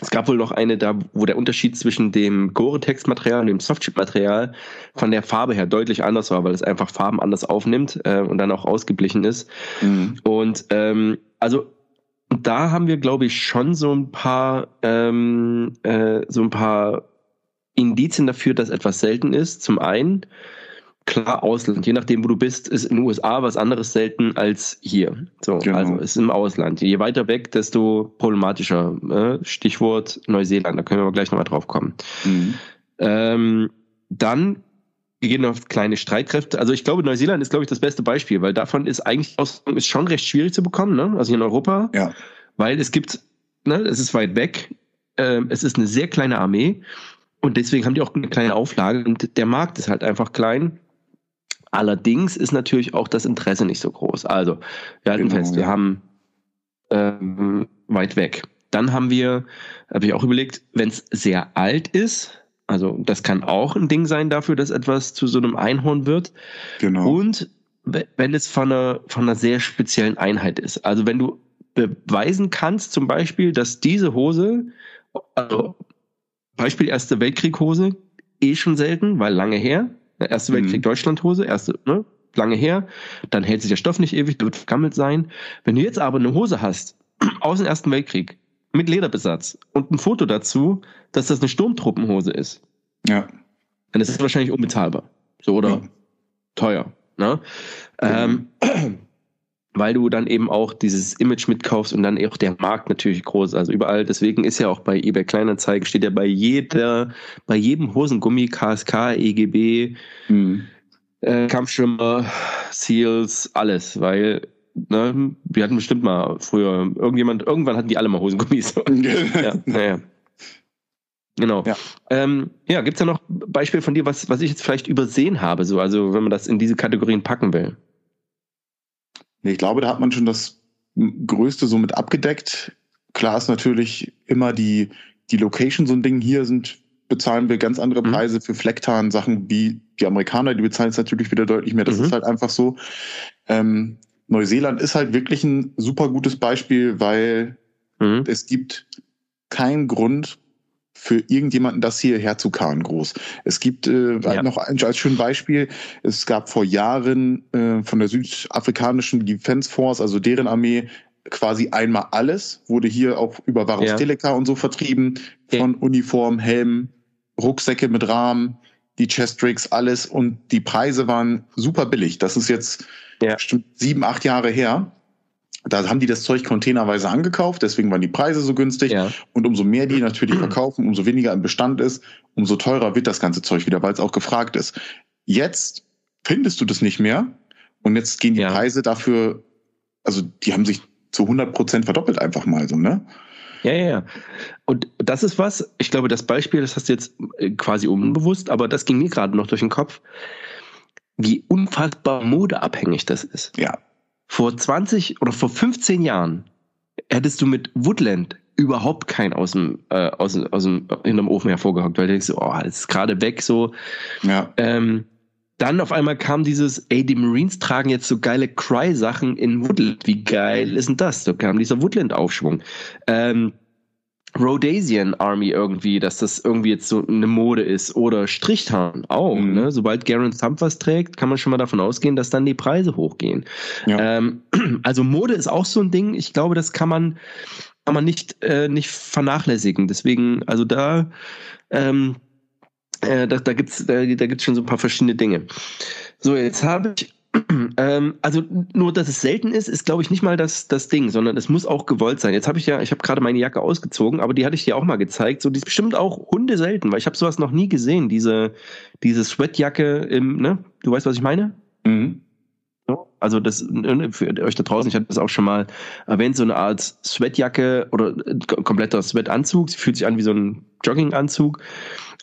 es gab wohl noch eine da, wo der Unterschied zwischen dem Gore-Tex-Material und dem Softchip-Material von der Farbe her deutlich anders war, weil es einfach Farben anders aufnimmt äh, und dann auch ausgeglichen ist. Mhm. Und ähm, also da haben wir, glaube ich, schon so ein paar ähm, äh, so ein paar Indizien dafür, dass etwas selten ist. Zum einen klar Ausland. Je nachdem, wo du bist, ist in den USA was anderes selten als hier. So, genau. also ist im Ausland. Je weiter weg, desto problematischer. Äh? Stichwort Neuseeland, da können wir aber gleich nochmal drauf kommen. Mhm. Ähm, dann wir gehen auf kleine Streitkräfte. Also ich glaube, Neuseeland ist, glaube ich, das beste Beispiel, weil davon ist eigentlich ist schon recht schwierig zu bekommen, ne? Also in Europa. Ja. Weil es gibt, ne, es ist weit weg, äh, es ist eine sehr kleine Armee und deswegen haben die auch eine kleine Auflage und der Markt ist halt einfach klein. Allerdings ist natürlich auch das Interesse nicht so groß. Also, wir halten genau, fest, wir ja. haben ähm, weit weg. Dann haben wir, habe ich auch überlegt, wenn es sehr alt ist, also das kann auch ein Ding sein dafür, dass etwas zu so einem Einhorn wird. Genau. Und wenn es von einer, von einer sehr speziellen Einheit ist. Also wenn du beweisen kannst, zum Beispiel, dass diese Hose, also Beispiel Erste Weltkrieg-Hose, eh schon selten, weil lange her, Erste Weltkrieg mhm. Deutschlandhose, erste, ne, lange her, dann hält sich der Stoff nicht ewig, wird vergammelt sein. Wenn du jetzt aber eine Hose hast, *clears throat* aus dem Ersten Weltkrieg, mit Lederbesatz und ein Foto dazu, dass das eine Sturmtruppenhose ist. Ja. Dann ist es wahrscheinlich unbezahlbar. So oder ja. teuer. Ne? Ja. Ähm, *clears throat* weil du dann eben auch dieses Image mitkaufst und dann auch der Markt natürlich groß, also überall. Deswegen ist ja auch bei eBay Kleinanzeigen steht ja bei jeder, bei jedem Hosengummi KSK, EGB, mhm. äh, Kampfschwimmer, Seals, alles, weil ne, wir hatten bestimmt mal früher irgendjemand, irgendwann hatten die alle mal Hosengummis. *laughs* ja, naja. Genau. Ja, ähm, ja gibt es ja noch Beispiele von dir, was, was ich jetzt vielleicht übersehen habe, so, also wenn man das in diese Kategorien packen will? Ich glaube, da hat man schon das Größte so mit abgedeckt. Klar ist natürlich immer die, die Location so ein Ding. Hier sind, bezahlen wir ganz andere mhm. Preise mhm. für Flecktarn, Sachen wie die Amerikaner, die bezahlen es natürlich wieder deutlich mehr. Das mhm. ist halt einfach so. Ähm, Neuseeland ist halt wirklich ein super gutes Beispiel, weil mhm. es gibt keinen Grund, für irgendjemanden das hierher zu karren groß. Es gibt äh, ja. noch ein, als schön Beispiel, es gab vor Jahren äh, von der südafrikanischen Defense Force, also deren Armee, quasi einmal alles, wurde hier auch über Varus ja. Und so vertrieben, von. Uniform, Helm, Rucksäcke mit Rahmen, die Chestricks, alles und die Preise waren super billig. Das ist jetzt ja. bestimmt sieben, acht Jahre her. Da haben die das Zeug containerweise angekauft, deswegen waren die Preise so günstig. Ja. Und umso mehr die natürlich verkaufen, umso weniger im Bestand ist, umso teurer wird das ganze Zeug wieder, weil es auch gefragt ist. Jetzt findest du das nicht mehr und jetzt gehen die ja. Preise dafür, also die haben sich zu 100 Prozent verdoppelt einfach mal so, ne? Ja, ja, ja. Und das ist was, ich glaube, das Beispiel, das hast du jetzt äh, quasi unbewusst, aber das ging mir gerade noch durch den Kopf, wie unfassbar modeabhängig das ist. Ja. Vor 20 oder vor 15 Jahren hättest du mit Woodland überhaupt keinen aus dem, äh, aus, dem, aus dem hinterm Ofen hervorgehockt, weil du denkst, oh, das ist gerade weg so. Ja. Ähm, dann auf einmal kam dieses, ey, die Marines tragen jetzt so geile Cry-Sachen in Woodland. Wie geil ist denn das? Da kam dieser Woodland-Aufschwung. Ähm, Rhodesian Army irgendwie, dass das irgendwie jetzt so eine Mode ist oder Strichtarn auch. Mhm. Ne? Sobald Garen Thump was trägt, kann man schon mal davon ausgehen, dass dann die Preise hochgehen. Ja. Ähm, *clears throat* also Mode ist auch so ein Ding. Ich glaube, das kann man kann man nicht äh, nicht vernachlässigen. Deswegen, also da ähm, äh, da, da gibt's da, da gibt's schon so ein paar verschiedene Dinge. So jetzt habe ich *clears throat* ähm, also nur, dass es selten ist, ist glaube ich nicht mal das, das Ding, sondern es muss auch gewollt sein. Jetzt habe ich ja, ich habe gerade meine Jacke ausgezogen, aber die hatte ich dir auch mal gezeigt. So, die ist bestimmt auch Hunde selten, weil ich habe sowas noch nie gesehen. Diese, diese Sweatjacke im, ne? Du weißt, was ich meine? Mhm. Also das ne, für euch da draußen, ich hatte das auch schon mal erwähnt, so eine Art Sweatjacke oder äh, kompletter Sweatanzug. Sie fühlt sich an wie so ein Jogginganzug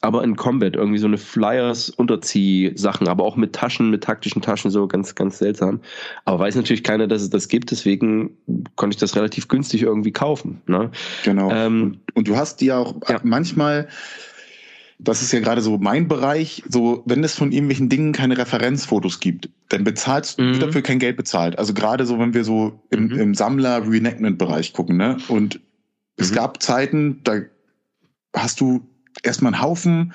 aber in Combat irgendwie so eine Flyers Unterzieh-Sachen, aber auch mit Taschen, mit taktischen Taschen, so ganz, ganz seltsam. Aber weiß natürlich keiner, dass es das gibt, deswegen konnte ich das relativ günstig irgendwie kaufen. Ne? Genau. Ähm, und, du hast die auch ja. manchmal, das ist ja gerade so mein Bereich, so wenn es von irgendwelchen Dingen keine Referenzfotos gibt, dann bezahlst du mhm. dafür kein Geld bezahlt. Also gerade so, wenn wir so im, mhm. im Sammler-Reenactment-Bereich gucken, ne? Und es mhm. gab Zeiten, da hast du erstmal einen Haufen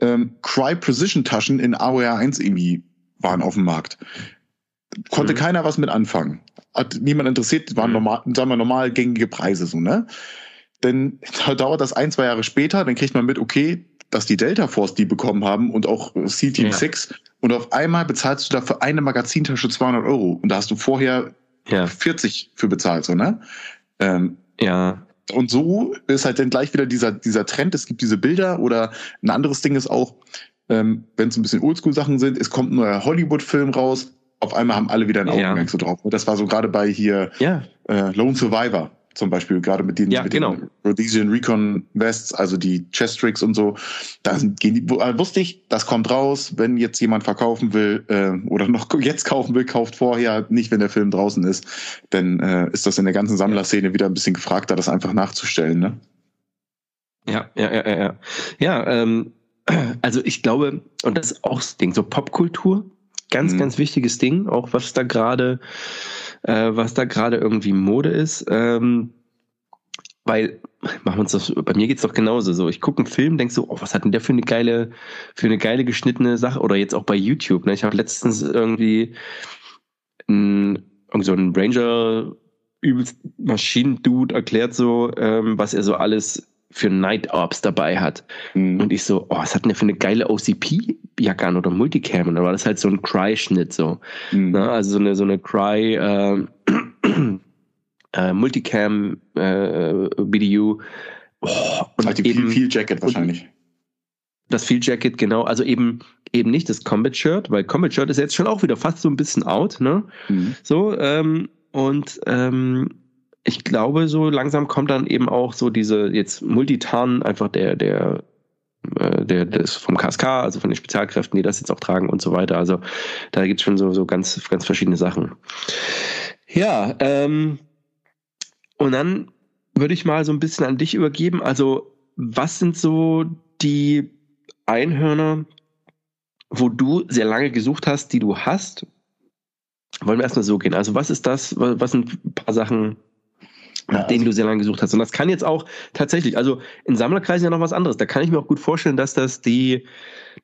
ähm, Cry Precision Taschen in AOR 1 irgendwie waren auf dem Markt. Konnte mhm. keiner was mit anfangen. Hat niemand interessiert, waren mhm. normal, sagen wir normal gängige Preise so, ne? Denn da dauert das ein, zwei Jahre später, dann kriegt man mit, okay, dass die Delta Force die bekommen haben und auch Seal Team ja. 6 und auf einmal bezahlst du da für eine Magazintasche 200 Euro und da hast du vorher ja. 40 für bezahlt, so, ne? Ähm, ja. Und so ist halt dann gleich wieder dieser, dieser Trend. Es gibt diese Bilder oder ein anderes Ding ist auch, ähm, wenn es ein bisschen Oldschool-Sachen sind, es kommt ein neuer Hollywood-Film raus, auf einmal haben alle wieder ein Augenmerk ja. so drauf. Das war so gerade bei hier ja. äh, Lone Survivor zum Beispiel, gerade mit den, ja, mit genau. den Rhodesian Recon Vests, also die Chest Tricks und so. Da gehen die, äh, wusste ich, das kommt raus, wenn jetzt jemand verkaufen will äh, oder noch *laughs* jetzt kaufen will, kauft vorher, nicht wenn der Film draußen ist. Dann äh, ist das in der ganzen Sammlerszene wieder ein bisschen gefragter, das einfach nachzustellen. Ne? Ja, ja, ja, ja. Ja, ähm, *clears throat* also ich glaube, und das ist auch das Ding, so Popkultur, ganz, mhm. ganz wichtiges Ding, auch was da gerade äh, was da gerade irgendwie Mode ist. Ähm, weil, machen wir uns das, bei mir geht's doch genauso so. Ich gucke einen Film, denk so, oh, was hat denn der für eine geile, für eine geile geschnittene Sache? Oder jetzt auch bei YouTube. Ne? Ich habe letztens irgendwie ein, irgend so ein Ranger übelst Maschinen-Dude erklärt so, ähm, was er so alles für Night Ops dabei hat. Mhm. Und ich so, oh, was hat denn der für eine geile OCP-Jacke an oder Multicam? Und dann war das halt so ein Cry-Schnitt so. Mhm. Ne? Also so eine, so eine Cry äh, *clears throat* äh, Multicam äh, BDU. Oh, und halt die eben, Field Jacket wahrscheinlich. Das Field Jacket, genau. Also eben, eben nicht das Combat Shirt, weil Combat Shirt ist jetzt schon auch wieder fast so ein bisschen out, ne? Mhm. So, ähm, und ähm, ich glaube, so langsam kommt dann eben auch so diese jetzt Multitan, einfach der, der, äh, der, des vom KSK, also von den Spezialkräften, die das jetzt auch tragen und so weiter. Also da gibt's schon so, so ganz, ganz verschiedene Sachen. Ja, ähm, und dann würde ich mal so ein bisschen an dich übergeben. Also, was sind so die Einhörner, wo du sehr lange gesucht hast, die du hast? Wollen wir erstmal so gehen. Also, was ist das? Was sind ein paar Sachen, nach denen du sehr lange gesucht hast. Und das kann jetzt auch tatsächlich, also in Sammlerkreisen ja noch was anderes. Da kann ich mir auch gut vorstellen, dass das die,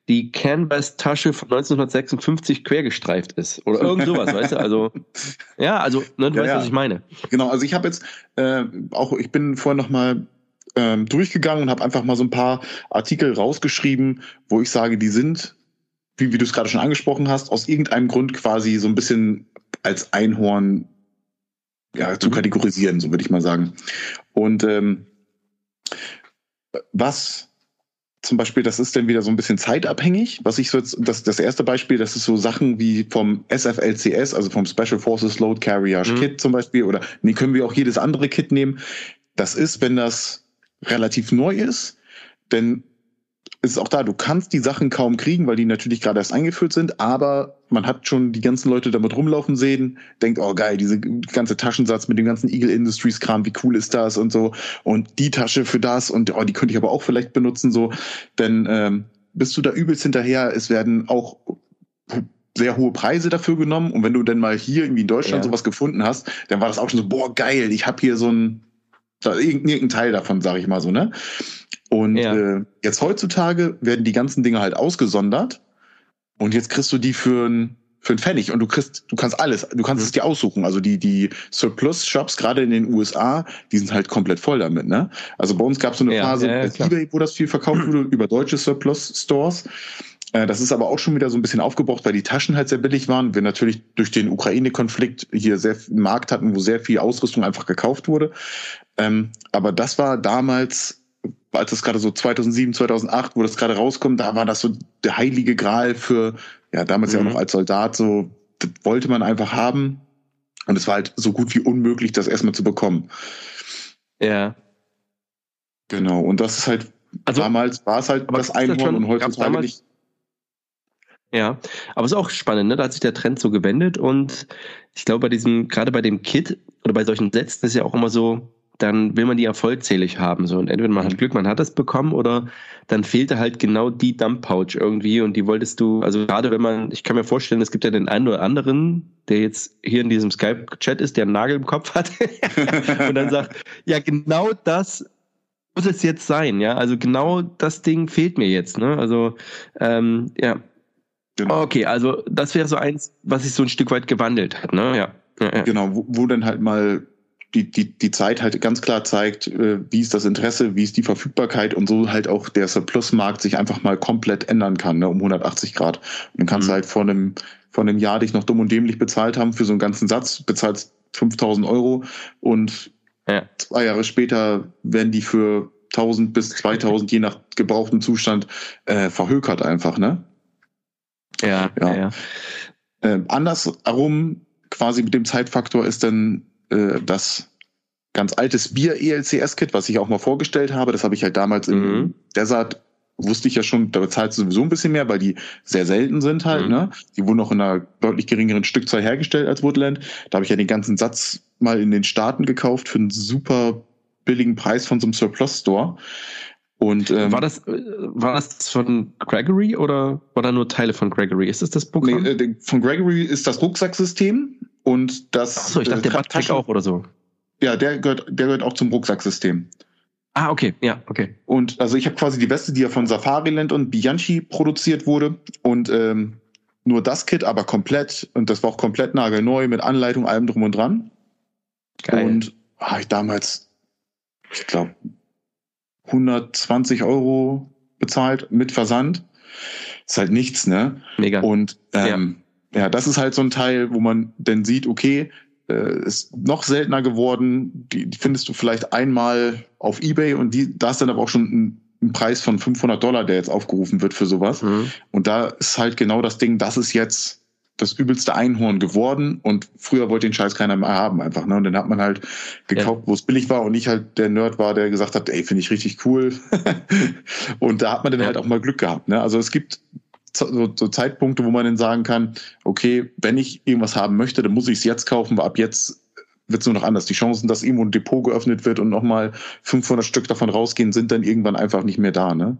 die Canvas-Tasche von 1956 quergestreift ist. Oder irgend sowas, weißt du? Also, *laughs* ja, also, ne, du ja, weißt, ja. was ich meine. Genau, also ich habe jetzt äh, auch, ich bin vorher nochmal ähm, durchgegangen und habe einfach mal so ein paar Artikel rausgeschrieben, wo ich sage, die sind, wie, wie du es gerade schon angesprochen hast, aus irgendeinem Grund quasi so ein bisschen als Einhorn ja, zu kategorisieren, so würde ich mal sagen. Und ähm, was zum Beispiel, das ist dann wieder so ein bisschen zeitabhängig. Was ich so jetzt, das, das erste Beispiel, das ist so Sachen wie vom SFLCS, also vom Special Forces Load Carrier mhm. Kit zum Beispiel, oder nee, können wir auch jedes andere Kit nehmen. Das ist, wenn das relativ neu ist, denn ist es auch da, du kannst die Sachen kaum kriegen, weil die natürlich gerade erst eingeführt sind, aber man hat schon die ganzen Leute damit rumlaufen sehen, denkt, oh geil, diese ganze Taschensatz mit dem ganzen Eagle Industries Kram, wie cool ist das und so. Und die Tasche für das und oh, die könnte ich aber auch vielleicht benutzen so, denn ähm, bist du da übelst hinterher, es werden auch sehr hohe Preise dafür genommen. Und wenn du dann mal hier irgendwie in Deutschland ja. sowas gefunden hast, dann war das auch schon so, boah geil, ich habe hier so ein irgendein Teil davon, sage ich mal so, ne? Und ja. äh, jetzt heutzutage werden die ganzen Dinge halt ausgesondert und jetzt kriegst du die für ein für einen Pfennig und du kriegst, du kannst alles, du kannst es dir aussuchen. Also die, die Surplus-Shops, gerade in den USA, die sind halt komplett voll damit, ne? Also bei uns gab es so eine ja, Phase ja, ja, eBay, wo das viel verkauft wurde, über deutsche Surplus-Stores. Äh, das ist aber auch schon wieder so ein bisschen aufgebraucht, weil die Taschen halt sehr billig waren. Wir natürlich durch den Ukraine-Konflikt hier sehr einen Markt hatten, wo sehr viel Ausrüstung einfach gekauft wurde. Ähm, aber das war damals als das gerade so 2007, 2008, wo das gerade rauskommt, da war das so der heilige Gral für, ja, damals mhm. ja auch noch als Soldat, so, das wollte man einfach haben. Und es war halt so gut wie unmöglich, das erstmal zu bekommen. Ja. Genau. Und das ist halt, also, damals war es halt das Einhorn und heutzutage nicht. Ja, aber es ist auch spannend, ne? Da hat sich der Trend so gewendet und ich glaube, bei diesem, gerade bei dem Kit oder bei solchen Sätzen ist ja auch immer so, dann will man die vollzählig haben. So. Und entweder man hat Glück, man hat das bekommen, oder dann fehlte halt genau die Dump Pouch irgendwie und die wolltest du, also gerade wenn man, ich kann mir vorstellen, es gibt ja den einen oder anderen, der jetzt hier in diesem Skype-Chat ist, der einen Nagel im Kopf hat *laughs* und dann sagt, ja, genau das muss es jetzt sein, ja. Also genau das Ding fehlt mir jetzt, ne? Also, ähm, ja. Genau. Okay, also das wäre so eins, was sich so ein Stück weit gewandelt hat, ne? Ja. ja, ja. Genau, wo, wo dann halt mal die, die, die Zeit halt ganz klar zeigt, äh, wie ist das Interesse, wie ist die Verfügbarkeit und so halt auch der Surplus-Markt sich einfach mal komplett ändern kann, ne, um 180 Grad. Und dann kannst mhm. du halt vor einem, vor einem Jahr dich noch dumm und dämlich bezahlt haben für so einen ganzen Satz, bezahlst 5000 Euro und ja. zwei Jahre später werden die für 1000 bis 2000 je nach gebrauchtem Zustand äh, verhökert einfach, ne? Ja, ja. ja. Äh, andersherum quasi mit dem Zeitfaktor ist dann äh, das ganz altes Bier ELCS-Kit, was ich auch mal vorgestellt habe. Das habe ich halt damals mhm. im Desert wusste ich ja schon, da bezahlst du sowieso ein bisschen mehr, weil die sehr selten sind halt, mhm. ne? Die wurden auch in einer deutlich geringeren Stückzahl hergestellt als Woodland. Da habe ich ja den ganzen Satz mal in den Staaten gekauft für einen super billigen Preis von so einem Surplus Store. Und ähm, war das war das von Gregory oder war da nur Teile von Gregory? Ist das das Programm? Nee, äh, von Gregory ist das Rucksacksystem und das. Achso, ich dachte, äh, der Taschen auch oder so. Ja, der gehört, der gehört auch zum Rucksacksystem. Ah, okay, ja, okay. Und also ich habe quasi die Weste, die ja von Safariland und Bianchi produziert wurde. Und ähm, nur das Kit, aber komplett. Und das war auch komplett nagelneu mit Anleitung, allem drum und dran. Geil. Und habe ich damals, ich glaube, 120 Euro bezahlt mit Versand. Ist halt nichts, ne? Mega. Und ähm, ja, das ist halt so ein Teil, wo man dann sieht, okay, äh, ist noch seltener geworden. Die, die findest du vielleicht einmal auf Ebay und die, da ist dann aber auch schon ein, ein Preis von 500 Dollar, der jetzt aufgerufen wird für sowas. Mhm. Und da ist halt genau das Ding, das ist jetzt das übelste Einhorn geworden und früher wollte den Scheiß keiner mehr haben einfach. Ne? Und dann hat man halt gekauft, ja. wo es billig war und ich halt der Nerd war, der gesagt hat, ey, finde ich richtig cool. *laughs* und da hat man dann ja. halt auch mal Glück gehabt. Ne? Also es gibt so, so Zeitpunkte, wo man dann sagen kann, okay, wenn ich irgendwas haben möchte, dann muss ich es jetzt kaufen, weil ab jetzt wird es nur noch anders. Die Chancen, dass irgendwo ein Depot geöffnet wird und nochmal 500 Stück davon rausgehen, sind dann irgendwann einfach nicht mehr da, ne?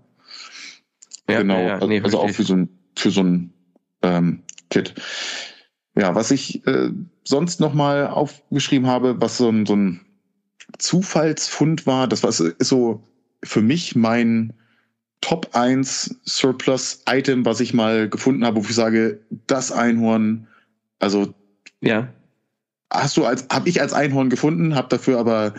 Ja, genau. Nee, also auch für so ein, für so ein ähm, Kit. Ja, was ich äh, sonst nochmal aufgeschrieben habe, was so ein, so ein Zufallsfund war, das war ist so für mich mein Top 1 Surplus-Item, was ich mal gefunden habe, wo ich sage, das Einhorn, also ja. Hast du als, habe ich als Einhorn gefunden, habe dafür aber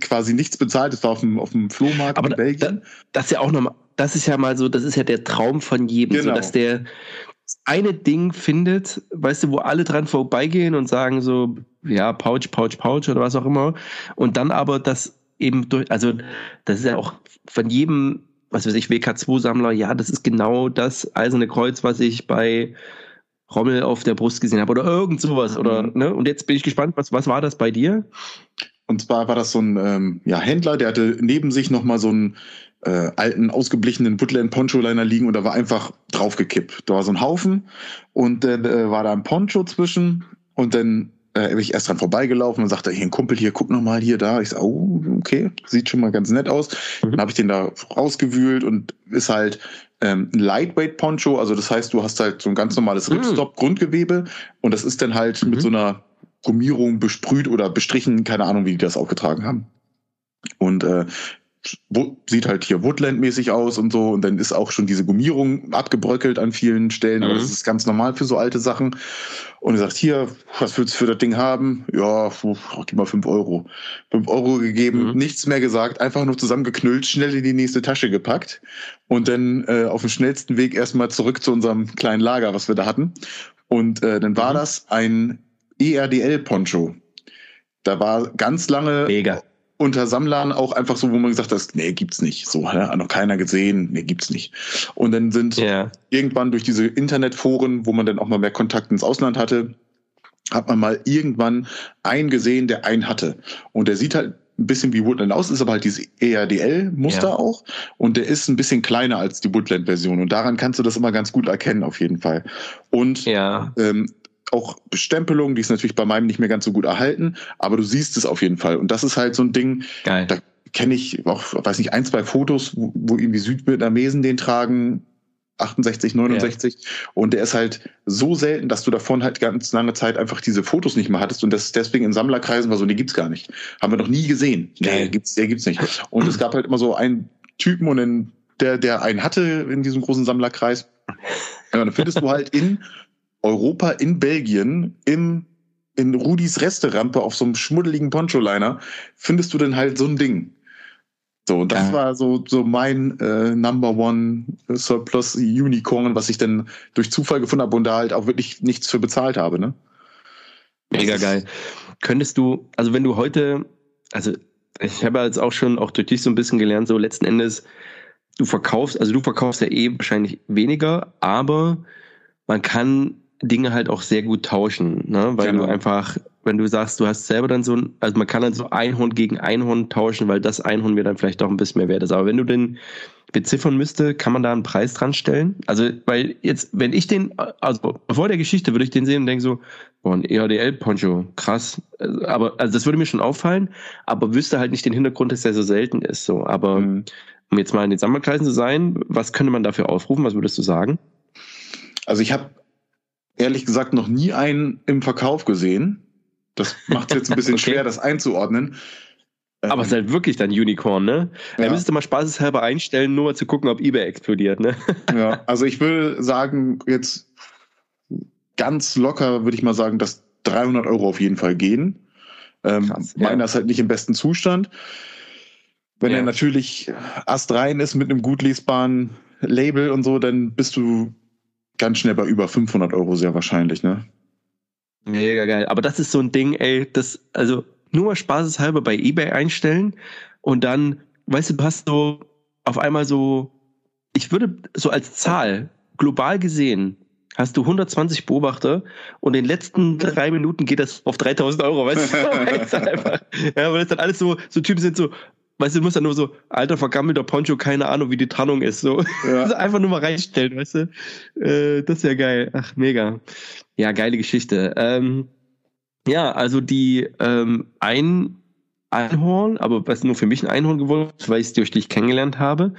quasi nichts bezahlt. Das war auf dem, auf dem Flohmarkt aber in Belgien. Da, das ist ja auch nochmal, das ist ja mal so, das ist ja der Traum von jedem, genau. so dass der eine Ding findet, weißt du, wo alle dran vorbeigehen und sagen so, ja, Pouch, Pouch, Pouch oder was auch immer. Und dann aber das eben durch, also das ist ja auch von jedem, was weiß ich, WK2-Sammler, ja, das ist genau das eiserne Kreuz, was ich bei Rommel auf der Brust gesehen habe oder irgend sowas. Oder, mhm. ne? Und jetzt bin ich gespannt, was, was war das bei dir? Und zwar war das so ein ähm, ja, Händler, der hatte neben sich nochmal so einen äh, alten, ausgeblichenen Woodland Poncho-Liner liegen und da war einfach draufgekippt. Da war so ein Haufen und dann äh, war da ein Poncho zwischen und dann äh, bin ich erst dran vorbeigelaufen und sagte, hier ein Kumpel hier, guck noch mal hier, da. Ich sag, oh, okay, sieht schon mal ganz nett aus. Mhm. Dann habe ich den da rausgewühlt und ist halt ähm, ein Lightweight Poncho, also das heißt, du hast halt so ein ganz normales mhm. Ripstop Grundgewebe und das ist dann halt mhm. mit so einer Gummierung besprüht oder bestrichen, keine Ahnung, wie die das aufgetragen haben. Und äh, sieht halt hier Woodland-mäßig aus und so und dann ist auch schon diese Gummierung abgebröckelt an vielen Stellen, mhm. aber das ist ganz normal für so alte Sachen. Und er sagt, hier, was willst du für das Ding haben? Ja, gib mal fünf Euro. Fünf Euro gegeben, mhm. nichts mehr gesagt, einfach nur zusammengeknüllt, schnell in die nächste Tasche gepackt und dann äh, auf dem schnellsten Weg erstmal zurück zu unserem kleinen Lager, was wir da hatten. Und äh, dann war mhm. das ein ERDL-Poncho. Da war ganz lange Mega unter Sammlern auch einfach so, wo man gesagt hat, nee, gibt's nicht. So, ne? hat noch keiner gesehen, nee, gibt's nicht. Und dann sind yeah. irgendwann durch diese Internetforen, wo man dann auch mal mehr Kontakt ins Ausland hatte, hat man mal irgendwann einen gesehen, der einen hatte. Und der sieht halt ein bisschen wie Woodland aus, ist aber halt dieses ERDL-Muster ja. auch. Und der ist ein bisschen kleiner als die Woodland-Version. Und daran kannst du das immer ganz gut erkennen, auf jeden Fall. Und ja. ähm, auch Bestempelung, die ist natürlich bei meinem nicht mehr ganz so gut erhalten, aber du siehst es auf jeden Fall. Und das ist halt so ein Ding, Geil. da kenne ich auch, weiß nicht, ein, zwei Fotos, wo, wo irgendwie Südvietnamesen den tragen. 68, 69 ja. und der ist halt so selten, dass du davon halt ganz lange Zeit einfach diese Fotos nicht mehr hattest und das deswegen in Sammlerkreisen war so, die gibt's gar nicht. Haben wir noch nie gesehen. Nee, gibt's, der gibt's nicht. Und es gab halt immer so einen Typen und den, der, der einen hatte in diesem großen Sammlerkreis. Ja, dann findest du halt in Europa, in Belgien, im in Rudis Resterampe auf so einem schmuddeligen Poncho-Liner findest du dann halt so ein Ding. So, und das ja. war so, so mein äh, Number One Surplus Unicorn, was ich dann durch Zufall gefunden habe und da halt auch wirklich nichts für bezahlt habe, ne? Mega geil. Könntest du, also wenn du heute, also ich habe jetzt auch schon auch durch dich so ein bisschen gelernt, so letzten Endes, du verkaufst, also du verkaufst ja eh wahrscheinlich weniger, aber man kann Dinge halt auch sehr gut tauschen, ne? weil genau. du einfach, wenn du sagst, du hast selber dann so ein, also man kann dann so Einhorn gegen Einhorn tauschen, weil das Einhorn mir dann vielleicht auch ein bisschen mehr wert ist. Aber wenn du den beziffern müsste, kann man da einen Preis dran stellen? Also, weil jetzt, wenn ich den, also vor der Geschichte würde ich den sehen und denke so, boah, ein EADL-Poncho, krass. Aber, also das würde mir schon auffallen, aber wüsste halt nicht den Hintergrund, dass der so selten ist, so. Aber, mhm. um jetzt mal in den Sammelkreisen zu sein, was könnte man dafür aufrufen? Was würdest du sagen? Also ich habe ehrlich gesagt noch nie einen im Verkauf gesehen. Das macht es jetzt ein bisschen *laughs* okay. schwer, das einzuordnen. Aber es ist halt wirklich dann Unicorn, ne? Ja. Da müsstest du mal spaßeshalber einstellen, nur mal zu gucken, ob eBay explodiert, ne? *laughs* Ja, also ich würde sagen, jetzt ganz locker würde ich mal sagen, dass 300 Euro auf jeden Fall gehen. Ähm, Krass, ja. Meiner ist halt nicht im besten Zustand. Wenn ja. er natürlich astrein ist mit einem gut lesbaren Label und so, dann bist du ganz schnell bei über 500 Euro sehr wahrscheinlich, ne? Mega geil. Aber das ist so ein Ding, ey, das, also nur mal spaßeshalber bei eBay einstellen und dann, weißt du, hast so auf einmal so, ich würde so als Zahl global gesehen, hast du 120 Beobachter und in den letzten drei Minuten geht das auf 3000 Euro, weißt du? *laughs* ja, weil das dann alles so, so Typen sind so, weißt du, du musst dann nur so, alter vergammelter Poncho, keine Ahnung, wie die Trennung ist. So. Ja. *laughs* also einfach nur mal reinstellen, weißt du? Äh, das ist ja geil. Ach, mega. Ja, geile Geschichte. Ähm, ja, also die ähm, ein Einhorn, aber was nur für mich ein Einhorn geworden ist, weil ich es durch dich kennengelernt habe,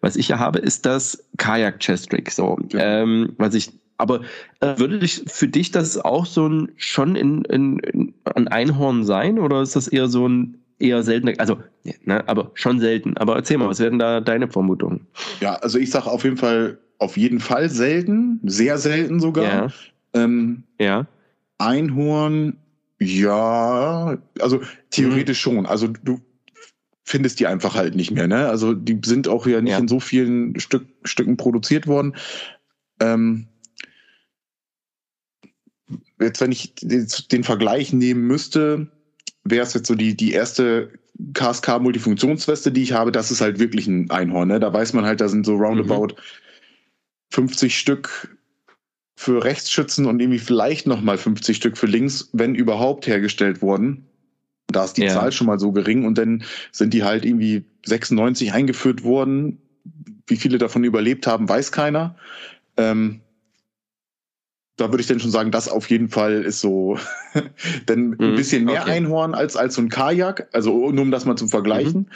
was ich ja habe, ist das Kajak Chestrick. So, ja. ähm, was ich aber äh, würde dich für dich das auch so ein schon in, in, in ein Einhorn sein oder ist das eher so ein eher seltener, also, ne, aber schon selten. Aber erzähl mal, was werden da deine Vermutungen? Ja, also ich sage auf jeden Fall, auf jeden Fall selten, sehr selten sogar. Ja. Ähm, ja. Einhorn, ja, also theoretisch mhm. schon. Also du findest die einfach halt nicht mehr, ne? Also die sind auch ja nicht ja. in so vielen Stück, Stücken produziert worden. Ähm, jetzt, wenn ich den Vergleich nehmen müsste, wäre es jetzt so die, die erste KSK Multifunktionsweste, die ich habe, das ist halt wirklich ein Einhorn. Ne? Da weiß man halt, da sind so roundabout mhm. 50 Stück für Rechtsschützen und irgendwie vielleicht nochmal 50 Stück für links, wenn überhaupt hergestellt worden. Da ist die ja. Zahl schon mal so gering und dann sind die halt irgendwie 96 eingeführt worden. Wie viele davon überlebt haben, weiß keiner. Ähm, da würde ich dann schon sagen, das auf jeden Fall ist so, *laughs* denn mhm, ein bisschen mehr okay. Einhorn als, als so ein Kajak, also nur um das mal zu vergleichen. Mhm.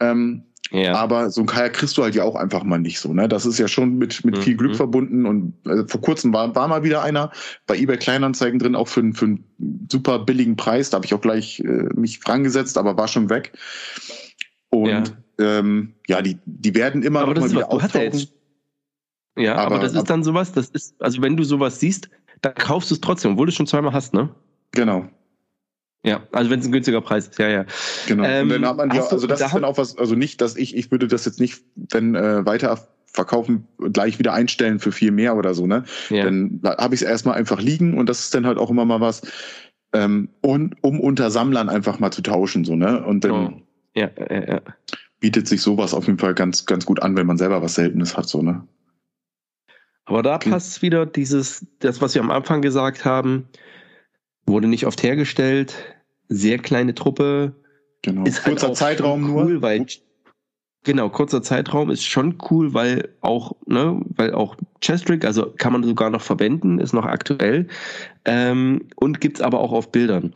Ähm, ja. Aber so ein Kajak kriegst du halt ja auch einfach mal nicht so. Ne? Das ist ja schon mit, mit mhm. viel Glück verbunden. Und also vor kurzem war, war mal wieder einer bei eBay Kleinanzeigen drin, auch für, für einen super billigen Preis. Da habe ich auch gleich äh, mich rangesetzt, aber war schon weg. Und ja, ähm, ja die, die werden immer aber noch mal wieder auftauchen. Ja, aber, aber das ist dann sowas, das ist, also wenn du sowas siehst, dann kaufst du es trotzdem, obwohl du es schon zweimal hast, ne? Genau. Ja, also wenn es ein günstiger Preis ist, ja, ja. Genau. Ähm, und dann hat man ja, also das da ist dann auch was, also nicht, dass ich, ich würde das jetzt nicht, wenn äh, weiter verkaufen, gleich wieder einstellen für viel mehr oder so, ne? Ja. Dann habe ich es erstmal einfach liegen und das ist dann halt auch immer mal was, ähm, und um unter Sammlern einfach mal zu tauschen, so, ne? Und dann oh. ja, ja, ja. bietet sich sowas auf jeden Fall ganz, ganz gut an, wenn man selber was Seltenes hat, so, ne? Aber da passt wieder dieses, das, was wir am Anfang gesagt haben, wurde nicht oft hergestellt, sehr kleine Truppe. Genau. Ist halt kurzer halt Zeitraum cool, nur. Weil, genau, kurzer Zeitraum ist schon cool, weil auch, ne, weil auch Chestrick, also kann man sogar noch verwenden, ist noch aktuell ähm, und gibt's aber auch auf Bildern.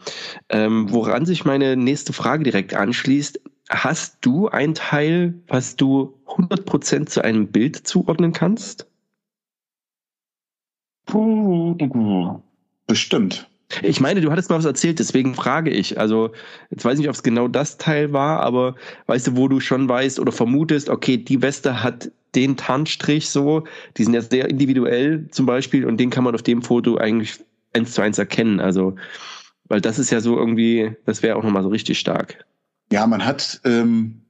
Ähm, woran sich meine nächste Frage direkt anschließt, hast du ein Teil, was du 100% zu einem Bild zuordnen kannst? Bestimmt. Ich meine, du hattest mal was erzählt, deswegen frage ich. Also, jetzt weiß ich nicht, ob es genau das Teil war, aber weißt du, wo du schon weißt oder vermutest, okay, die Weste hat den Tarnstrich so, die sind jetzt sehr individuell zum Beispiel und den kann man auf dem Foto eigentlich eins zu eins erkennen. Also, weil das ist ja so irgendwie, das wäre auch nochmal so richtig stark. Ja, man hat ähm,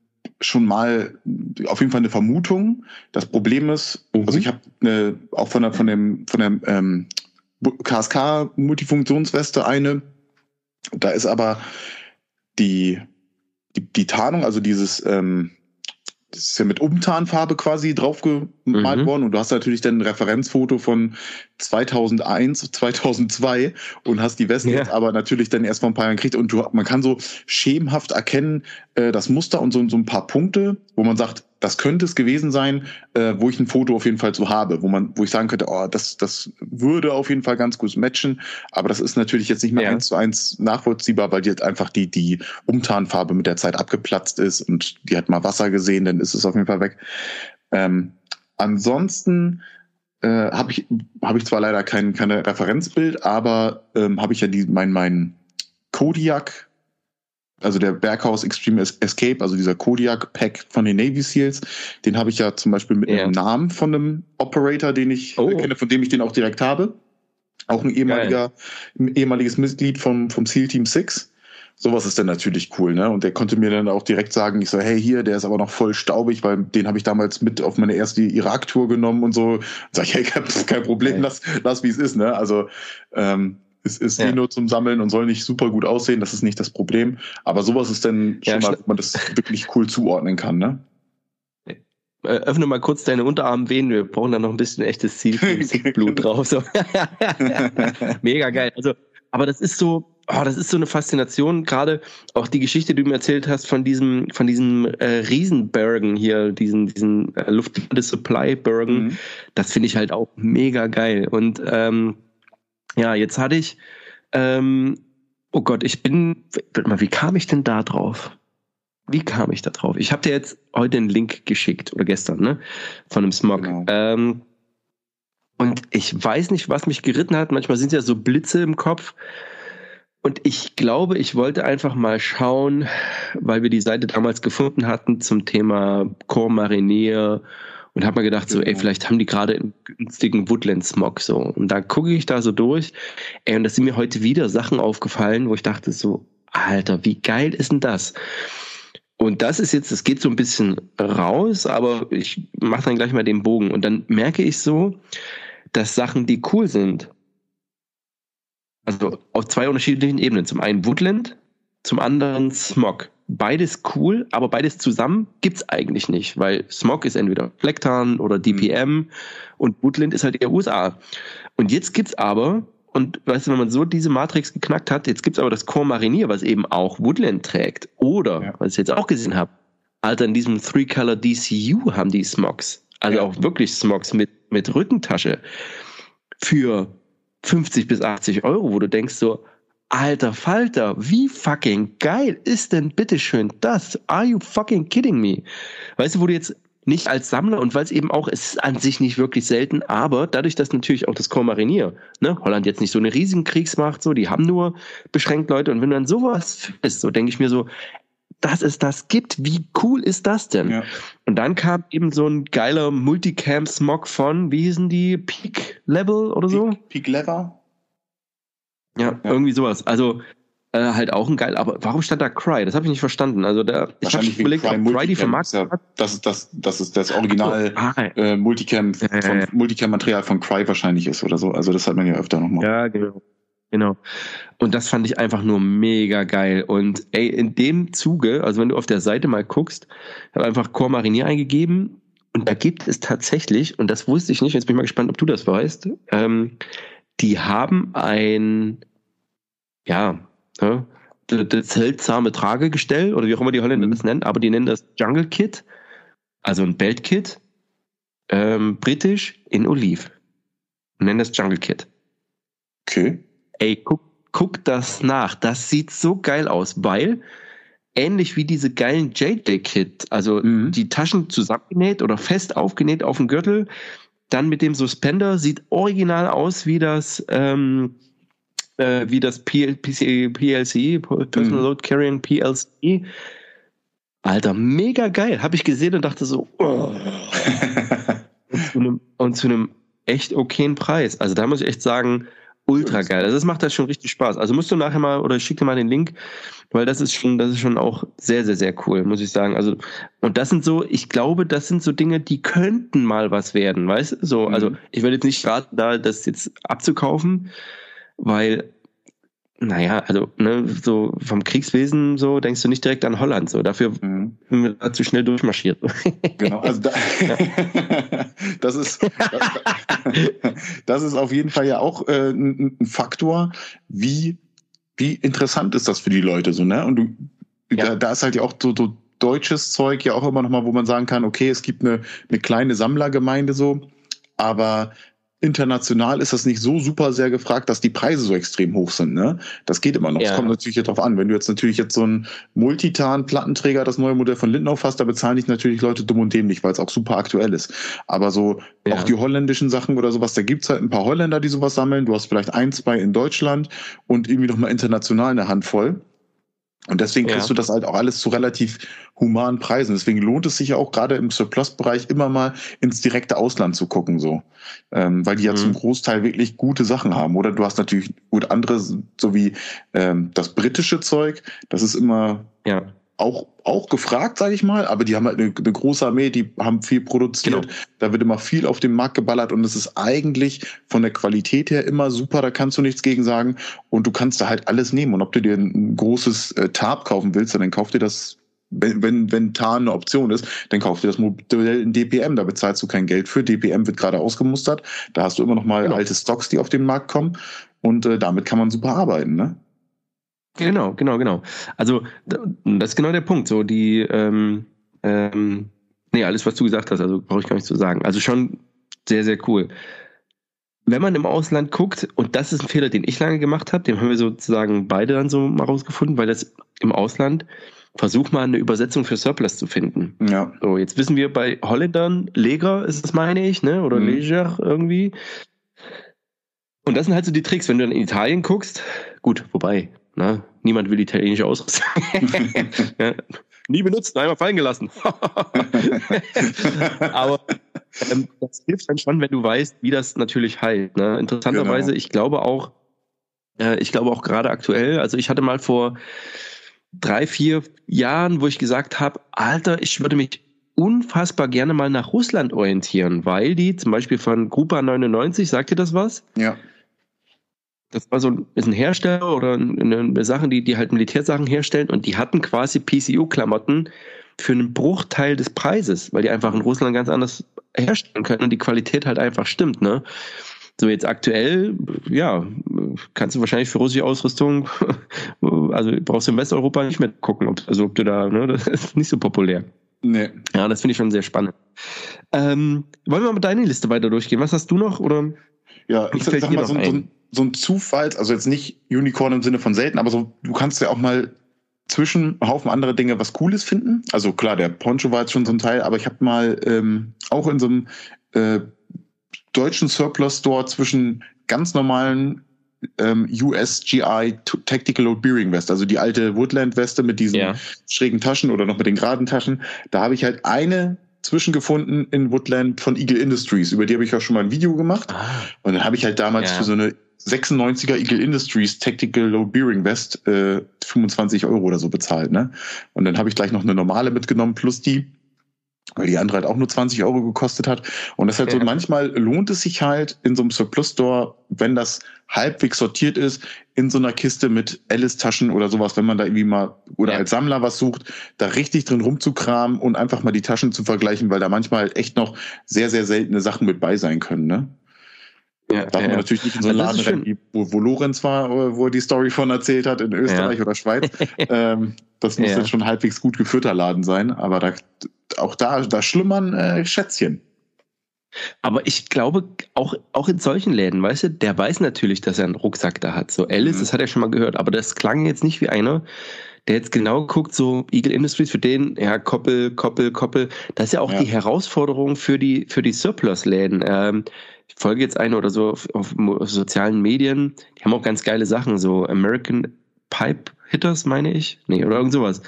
schon mal auf jeden Fall eine Vermutung. Das Problem ist, mhm. also ich habe auch von der, von dem, von der ähm, KSK-Multifunktionsweste eine. Da ist aber die, die, die Tarnung, also dieses, ähm, das ist ja mit Umtarnfarbe quasi draufgemalt mhm. worden und du hast natürlich dann ein Referenzfoto von 2001, 2002 und hast die Weste ja. jetzt aber natürlich dann erst vor ein paar Jahren gekriegt und du, man kann so schemenhaft erkennen, äh, das Muster und so, so ein paar Punkte, wo man sagt, das könnte es gewesen sein, äh, wo ich ein Foto auf jeden Fall so habe, wo man, wo ich sagen könnte, oh, das, das würde auf jeden Fall ganz gut matchen. Aber das ist natürlich jetzt nicht mehr ja. eins zu eins nachvollziehbar, weil die jetzt einfach die, die Umtarnfarbe mit der Zeit abgeplatzt ist und die hat mal Wasser gesehen, dann ist es auf jeden Fall weg. Ähm, ansonsten äh, habe ich, habe ich zwar leider kein, keine Referenzbild, aber ähm, habe ich ja die, mein, mein Kodiak also der Berghaus Extreme Escape, also dieser Kodiak-Pack von den Navy Seals, den habe ich ja zum Beispiel mit ja. einem Namen von einem Operator, den ich oh. kenne, von dem ich den auch direkt habe. Auch ein ehemaliger, ein ehemaliges Mitglied vom, vom SEAL Team 6. Sowas ist dann natürlich cool, ne? Und der konnte mir dann auch direkt sagen, ich so, hey, hier, der ist aber noch voll staubig, weil den habe ich damals mit auf meine erste Irak-Tour genommen und so. Sag ich, hey, kein, kein Problem, lass, lass wie es ist, ne? Also ähm, es ist ja. eh nur zum Sammeln und soll nicht super gut aussehen, das ist nicht das Problem. Aber sowas ist dann schon ja, mal, man das wirklich cool zuordnen kann, ne? Äh, öffne mal kurz deine Unterarmvenen, wir brauchen da noch ein bisschen echtes Zielblut *laughs* drauf. So. *laughs* Mega geil. Also, aber das ist so, oh, das ist so eine Faszination, gerade auch die Geschichte, die du mir erzählt hast von diesem, von diesem äh, Riesenbergen hier, diesen, diesen äh, Luft-Supply-Bergen, mhm. das finde ich halt auch mega geil. Und ähm, ja, jetzt hatte ich, ähm, oh Gott, ich bin, warte mal, wie kam ich denn da drauf? Wie kam ich da drauf? Ich habe dir jetzt heute einen Link geschickt oder gestern, ne? Von einem Smog. Genau. Ähm, und ich weiß nicht, was mich geritten hat. Manchmal sind ja so Blitze im Kopf. Und ich glaube, ich wollte einfach mal schauen, weil wir die Seite damals gefunden hatten zum Thema Core Marinier und habe mir gedacht, so, ey, genau. vielleicht haben die gerade einen günstigen Woodland-Smog so. Und da gucke ich da so durch, ey, und da sind mir heute wieder Sachen aufgefallen, wo ich dachte so, Alter, wie geil ist denn das? Und das ist jetzt, das geht so ein bisschen raus, aber ich mache dann gleich mal den Bogen. Und dann merke ich so, dass Sachen, die cool sind, also auf zwei unterschiedlichen Ebenen. Zum einen Woodland, zum anderen Smog beides cool, aber beides zusammen gibt's eigentlich nicht, weil Smog ist entweder Flecktarn oder DPM mhm. und Woodland ist halt eher USA. Und jetzt gibt's aber, und weißt du, wenn man so diese Matrix geknackt hat, jetzt gibt's aber das Core Marinier, was eben auch Woodland trägt. Oder, ja. was ich jetzt auch gesehen habe, Alter, in diesem Three-Color DCU haben die Smogs. Also ja. auch wirklich Smogs mit, mit Rückentasche. Für 50 bis 80 Euro, wo du denkst so, Alter Falter, wie fucking geil ist denn bitteschön das? Are you fucking kidding me? Weißt du, wo du jetzt nicht als Sammler und weil es eben auch, es ist an sich nicht wirklich selten, aber dadurch, dass natürlich auch das Corps Marinier, ne, Holland jetzt nicht so eine riesen Kriegsmacht, so, die haben nur beschränkt Leute und wenn dann sowas ist, so denke ich mir so, dass es das gibt, wie cool ist das denn? Ja. Und dann kam eben so ein geiler Multicam-Smog von, wie hießen die, Peak Level oder so? Peak, Peak Level? Ja, ja, irgendwie sowas. Also äh, halt auch ein geil, aber warum stand da Cry? Das habe ich nicht verstanden. Also da ich habe überlegt, Cry ob Cry die vermarktet hat. Das ist das, das ist das Original oh, ah, äh, Multicam äh, Multicam Material von Cry wahrscheinlich ist oder so. Also das hat man ja öfter nochmal. Ja, genau. Genau. Und das fand ich einfach nur mega geil. Und ey, in dem Zuge, also wenn du auf der Seite mal guckst, habe einfach Core Marinier eingegeben und da gibt es tatsächlich, und das wusste ich nicht, jetzt bin ich mal gespannt, ob du das weißt, ähm, die haben ein, ja, ne, das seltsame Tragegestell oder wie auch immer die Holländer mhm. das nennen, aber die nennen das Jungle Kit, also ein Belt Kit, ähm, britisch in Oliv. Und nennen das Jungle Kit. Okay. Ey, guck, guck das nach. Das sieht so geil aus, weil ähnlich wie diese geilen JJ Kit, also mhm. die Taschen zusammengenäht oder fest aufgenäht auf dem Gürtel, dann mit dem Suspender, sieht original aus wie das, ähm, äh, wie das PL, PC, PLC, Personal mhm. Load Carrying PLC. Alter, mega geil. Habe ich gesehen und dachte so, oh. *laughs* und, zu einem, und zu einem echt okayen Preis. Also da muss ich echt sagen, ultra geil. Also das macht halt schon richtig Spaß. Also musst du nachher mal oder ich schicke dir mal den Link, weil das ist schon, das ist schon auch sehr, sehr, sehr cool, muss ich sagen. Also und das sind so, ich glaube, das sind so Dinge, die könnten mal was werden, weißt? du? So, also mhm. ich würde jetzt nicht raten, da das jetzt abzukaufen, weil naja, also ne, so vom Kriegswesen so denkst du nicht direkt an Holland. So dafür mhm. sind wir da zu schnell durchmarschiert. *laughs* Genau, also da, *laughs* das ist das ist auf jeden Fall ja auch äh, ein, ein Faktor, wie wie interessant ist das für die Leute so ne? Und du ja. da, da ist halt ja auch so, so deutsches Zeug ja auch immer noch mal, wo man sagen kann, okay, es gibt eine eine kleine Sammlergemeinde so, aber international ist das nicht so super sehr gefragt, dass die Preise so extrem hoch sind. Ne? Das geht immer noch. Es kommt natürlich darauf an. Wenn du jetzt natürlich jetzt so einen Multitan-Plattenträger, das neue Modell von Lindenhof hast, da bezahlen dich natürlich Leute dumm und dämlich, weil es auch super aktuell ist. Aber so ja. auch die holländischen Sachen oder sowas, da gibt's halt ein paar Holländer, die sowas sammeln. Du hast vielleicht ein, zwei in Deutschland und irgendwie noch mal international eine Handvoll. Und deswegen kriegst ja. du das halt auch alles zu relativ humanen Preisen. Deswegen lohnt es sich ja auch gerade im Surplus-Bereich immer mal ins direkte Ausland zu gucken, so. Ähm, weil die ja mhm. zum Großteil wirklich gute Sachen haben. Oder du hast natürlich gut andere, so wie ähm, das britische Zeug, das ist immer ja auch, auch gefragt, sage ich mal, aber die haben halt eine, eine, große Armee, die haben viel produziert. Genau. Da wird immer viel auf den Markt geballert und es ist eigentlich von der Qualität her immer super, da kannst du nichts gegen sagen. Und du kannst da halt alles nehmen. Und ob du dir ein großes äh, Tab kaufen willst, dann kauf dir das wenn, wenn, wenn TAN eine Option ist, dann kauf dir das Modell in DPM, da bezahlst du kein Geld für. DPM wird gerade ausgemustert, da hast du immer noch mal genau. alte Stocks, die auf den Markt kommen und äh, damit kann man super arbeiten, ne? Genau, genau, genau. Also das ist genau der Punkt. So die, ähm, ähm, nee, alles, was du gesagt hast, also brauche ich gar nicht zu sagen. Also schon sehr, sehr cool. Wenn man im Ausland guckt, und das ist ein Fehler, den ich lange gemacht habe, den haben wir sozusagen beide dann so mal rausgefunden, weil das im Ausland versuch mal eine Übersetzung für Surplus zu finden. Ja. So, jetzt wissen wir bei Holländern, Leger ist es, meine ich, ne? Oder mhm. Leger irgendwie. Und das sind halt so die Tricks, wenn du dann in Italien guckst, gut, wobei, na, niemand will italienische Ausrüstung. *laughs* ja, nie benutzt, einmal fallen gelassen. *laughs* Aber ähm, das hilft dann schon, wenn du weißt, wie das natürlich heilt. Ne? Interessanterweise, genau. ich glaube auch, äh, ich glaube auch gerade aktuell, also ich hatte mal vor drei, vier Jahren, wo ich gesagt habe, Alter, ich würde mich unfassbar gerne mal nach Russland orientieren, weil die zum Beispiel von Grupa 99, sagt ihr das was? Ja. Das war so ein, ist ein Hersteller oder eine, eine Sache, die, die halt Militärsachen herstellen und die hatten quasi PCU-Klamotten für einen Bruchteil des Preises, weil die einfach in Russland ganz anders herstellen können und die Qualität halt einfach stimmt, ne? So jetzt aktuell, ja, kannst du wahrscheinlich für russische Ausrüstung, *laughs* also brauchst du in Westeuropa nicht mehr gucken, ob, also ob du da, ne, *laughs* das ist nicht so populär. Nee. Ja, das finde ich schon sehr spannend. Ähm, wollen wir mal deine Liste weiter durchgehen? Was hast du noch? Oder ja, ich sag mal, so, so, so ein Zufall, also jetzt nicht Unicorn im Sinne von selten, aber so, du kannst ja auch mal zwischen Haufen andere Dinge was Cooles finden. Also klar, der Poncho war jetzt schon so ein Teil, aber ich habe mal ähm, auch in so einem äh, deutschen Surplus Store zwischen ganz normalen ähm, USGI Tactical Load Bearing West, also die alte Woodland Weste mit diesen ja. schrägen Taschen oder noch mit den geraden Taschen. Da habe ich halt eine zwischengefunden in Woodland von Eagle Industries. Über die habe ich auch schon mal ein Video gemacht. Ah. Und dann habe ich halt damals ja. für so eine 96er Eagle Industries Tactical Low Bearing Vest äh, 25 Euro oder so bezahlt. Ne? Und dann habe ich gleich noch eine normale mitgenommen plus die weil die andere halt auch nur 20 Euro gekostet hat. Und das halt ja. so, manchmal lohnt es sich halt in so einem Surplus-Store, wenn das halbwegs sortiert ist, in so einer Kiste mit Alice-Taschen oder sowas, wenn man da irgendwie mal oder ja. als Sammler was sucht, da richtig drin rumzukramen und einfach mal die Taschen zu vergleichen, weil da manchmal halt echt noch sehr, sehr seltene Sachen mit bei sein können, ne? Ja, Darf ja, man natürlich nicht in so einen Laden rennen, wo, wo Lorenz war, wo er die Story von erzählt hat, in Österreich ja. oder Schweiz. *laughs* ähm, das muss jetzt schon ein halbwegs gut geführter Laden sein, aber da, auch da, da schlummern äh, Schätzchen. Aber ich glaube, auch, auch in solchen Läden, weißt du, der weiß natürlich, dass er einen Rucksack da hat. So Alice, mhm. das hat er schon mal gehört, aber das klang jetzt nicht wie einer, der jetzt genau guckt, so Eagle Industries für den, ja, Koppel, Koppel, Koppel. Das ist ja auch ja. die Herausforderung für die, für die Surplus-Läden. Ähm, ich folge jetzt eine oder so auf, auf, auf, sozialen Medien, die haben auch ganz geile Sachen, so American Pipe Hitters, meine ich. Nee, oder irgend sowas.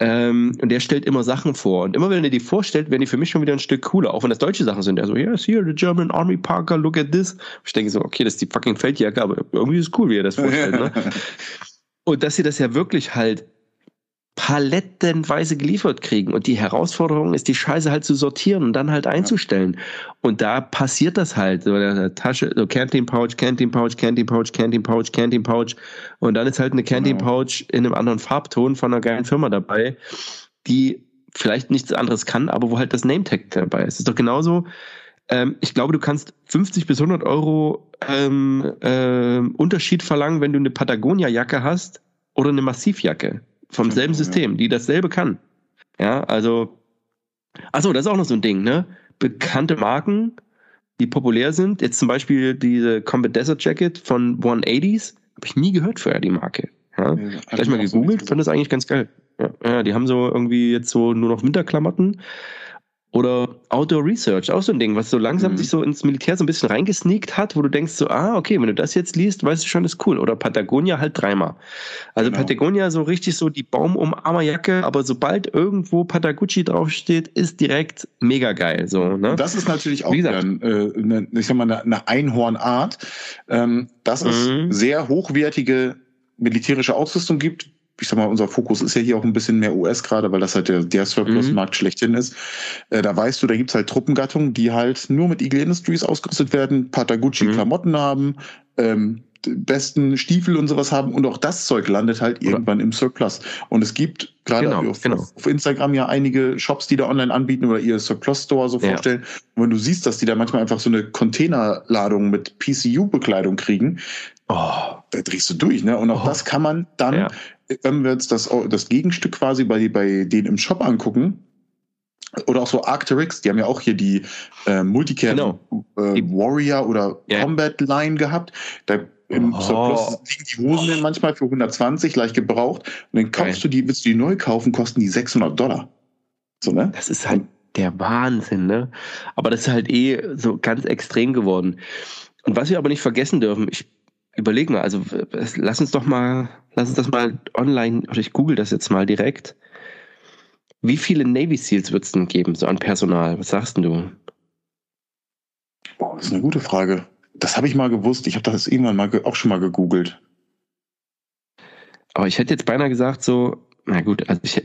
Ähm, und der stellt immer Sachen vor. Und immer wenn er die vorstellt, werden die für mich schon wieder ein Stück cooler. Auch wenn das deutsche Sachen sind. Er so, yes, here, the German Army Parker, look at this. Ich denke so, okay, das ist die fucking Feldjacke, aber irgendwie ist es cool, wie er das vorstellt. ne? *laughs* Und dass sie das ja wirklich halt palettenweise geliefert kriegen. Und die Herausforderung ist, die Scheiße halt zu sortieren und dann halt einzustellen. Und da passiert das halt. So eine Tasche, so Canteen Pouch, Canteen Pouch, Canteen Pouch, Canteen Pouch, Canteen Pouch. Und dann ist halt eine Canteen genau. Pouch in einem anderen Farbton von einer geilen Firma dabei, die vielleicht nichts anderes kann, aber wo halt das Name-Tag dabei ist. Das ist doch genauso. Ähm, ich glaube, du kannst 50 bis 100 Euro ähm, ähm, Unterschied verlangen, wenn du eine Patagonia-Jacke hast oder eine Massivjacke vom selben System, die dasselbe kann. Ja, also, achso, das ist auch noch so ein Ding, ne? Bekannte Marken, die populär sind, jetzt zum Beispiel diese Combat Desert Jacket von 180s, habe ich nie gehört vorher, die Marke. Ja, ja gleich mal gegoogelt, fand das eigentlich ganz geil. Ja, ja, die haben so irgendwie jetzt so nur noch Winterklamotten oder Outdoor Research, auch so ein Ding, was so langsam mhm. sich so ins Militär so ein bisschen reingesneakt hat, wo du denkst so, ah, okay, wenn du das jetzt liest, weißt du schon, das ist cool. Oder Patagonia halt dreimal. Also genau. Patagonia so richtig so die Baumumarmerjacke, aber sobald irgendwo Patagucci draufsteht, ist direkt mega geil. So, ne? Das ist natürlich auch wieder, äh, eine, ich sag mal, eine, eine Einhornart, ähm, dass es mhm. sehr hochwertige militärische Ausrüstung gibt, ich sag mal, unser Fokus ist ja hier auch ein bisschen mehr US gerade, weil das halt der, der Surplus-Markt mhm. schlechthin ist. Äh, da weißt du, da gibt's halt Truppengattungen, die halt nur mit Eagle Industries ausgerüstet werden, Patagucci-Klamotten mhm. haben, ähm, besten Stiefel und sowas haben und auch das Zeug landet halt irgendwann im Surplus. Und es gibt gerade genau, auf, genau. auf, Instagram ja einige Shops, die da online anbieten oder ihr Surplus Store so ja. vorstellen. Und wenn du siehst, dass die da manchmal einfach so eine Containerladung mit PCU-Bekleidung kriegen, oh, da drehst du durch, ne? Und auch oh. das kann man dann ja wenn wir jetzt das, das Gegenstück quasi bei, bei denen im Shop angucken, oder auch so Arcteryx, die haben ja auch hier die äh, Multicam genau. äh, Warrior oder yeah. Combat Line gehabt. Da im oh. Surplus liegen die Hosen oh. manchmal für 120 leicht gebraucht und dann kaufst Geil. du die, willst du die neu kaufen, kosten die 600 Dollar. So, ne? Das ist halt der Wahnsinn, ne? Aber das ist halt eh so ganz extrem geworden. Und was wir aber nicht vergessen dürfen, ich überleg mal, also lass uns doch mal, lass uns das mal online, oder ich google das jetzt mal direkt. Wie viele Navy Seals wird es denn geben, so an Personal? Was sagst du? Boah, das ist eine gute Frage. Das habe ich mal gewusst. Ich habe das irgendwann mal auch schon mal gegoogelt. Aber ich hätte jetzt beinahe gesagt, so, na gut, also ich,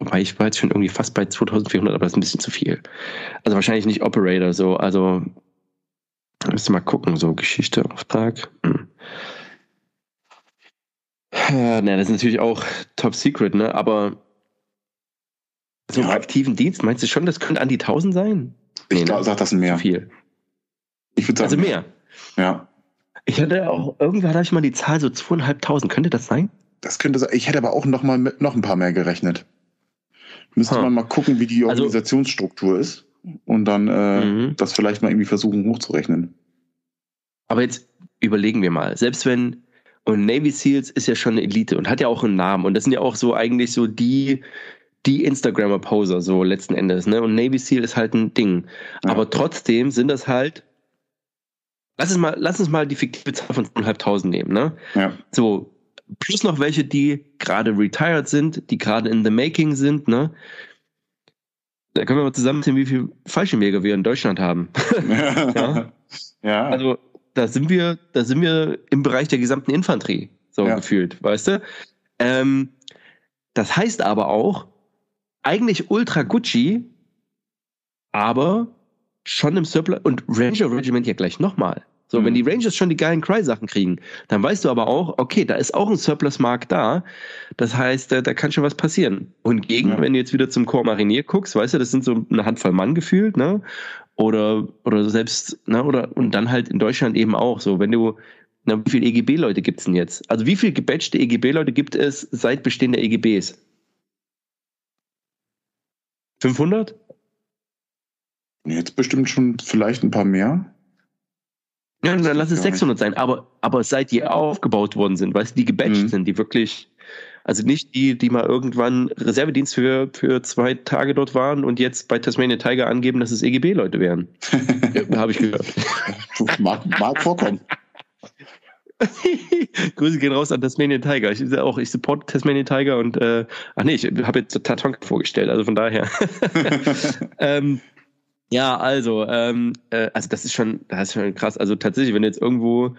wobei ich war jetzt schon irgendwie fast bei 2400, aber das ist ein bisschen zu viel. Also wahrscheinlich nicht Operator, so, also Müsste mal gucken, so Geschichte, Auftrag. Hm. Ja, na, das ist natürlich auch top secret, ne? Aber so ja. aktiven Dienst, meinst du schon, das könnte an die 1000 sein? Ich nee, ne? sag das mehr. Viel. Ich würde sagen. Also mehr. Ja. Ich hatte auch, irgendwann hatte ich mal die Zahl so zweieinhalbtausend. Könnte das sein? Das könnte sein. Ich hätte aber auch noch mal mit noch ein paar mehr gerechnet. Müsste huh. man mal gucken, wie die also Organisationsstruktur also, ist und dann äh, mhm. das vielleicht mal irgendwie versuchen hochzurechnen. Aber jetzt überlegen wir mal, selbst wenn, und Navy Seals ist ja schon eine Elite und hat ja auch einen Namen und das sind ja auch so eigentlich so die, die Instagrammer-Poser, so letzten Endes, ne? Und Navy Seal ist halt ein Ding. Ja. Aber trotzdem sind das halt, lass uns mal, lass uns mal die fiktive Zahl von 2.500 nehmen, ne? Ja. So, plus noch welche, die gerade retired sind, die gerade in the making sind, ne? Da können wir mal zusammenziehen, wie viele Fallschirmjäger wir in Deutschland haben. *laughs* *laughs* ja. ja. Also, da sind wir, da sind wir im Bereich der gesamten Infanterie, so ja. gefühlt, weißt du? Ähm, das heißt aber auch, eigentlich Ultra Gucci, aber schon im Surplus und Ranger Regiment ja gleich nochmal. So, mhm. wenn die Rangers schon die geilen Cry-Sachen kriegen, dann weißt du aber auch, okay, da ist auch ein Surplus-Markt da. Das heißt, da, da, kann schon was passieren. Und gegen, ja. wenn du jetzt wieder zum Corps Marinier guckst, weißt du, das sind so eine Handvoll Mann gefühlt, ne? Oder, oder selbst, ne, oder, und dann halt in Deutschland eben auch. So, wenn du, na, wie viele EGB-Leute gibt's denn jetzt? Also, wie viele gebatchte EGB-Leute gibt es seit Bestehen der EGBs? 500? Jetzt bestimmt schon vielleicht ein paar mehr. Ja, dann lass es 600 sein. Aber, aber seit die aufgebaut worden sind, weißt du, die gebatcht mhm. sind, die wirklich Also nicht die, die mal irgendwann Reservedienst für, für zwei Tage dort waren und jetzt bei Tasmania Tiger angeben, dass es EGB-Leute wären. *laughs* Habe ich gehört. mag, mag vorkommen. *laughs* Grüße gehen raus an Tasmanian Tiger. Ich auch, ich support Tasmanian Tiger und äh, ach nee, ich habe jetzt Tatonka vorgestellt, also von daher. *laughs* ähm, ja, also, ähm, äh, also das ist schon, das ist schon krass. Also tatsächlich, wenn du jetzt irgendwo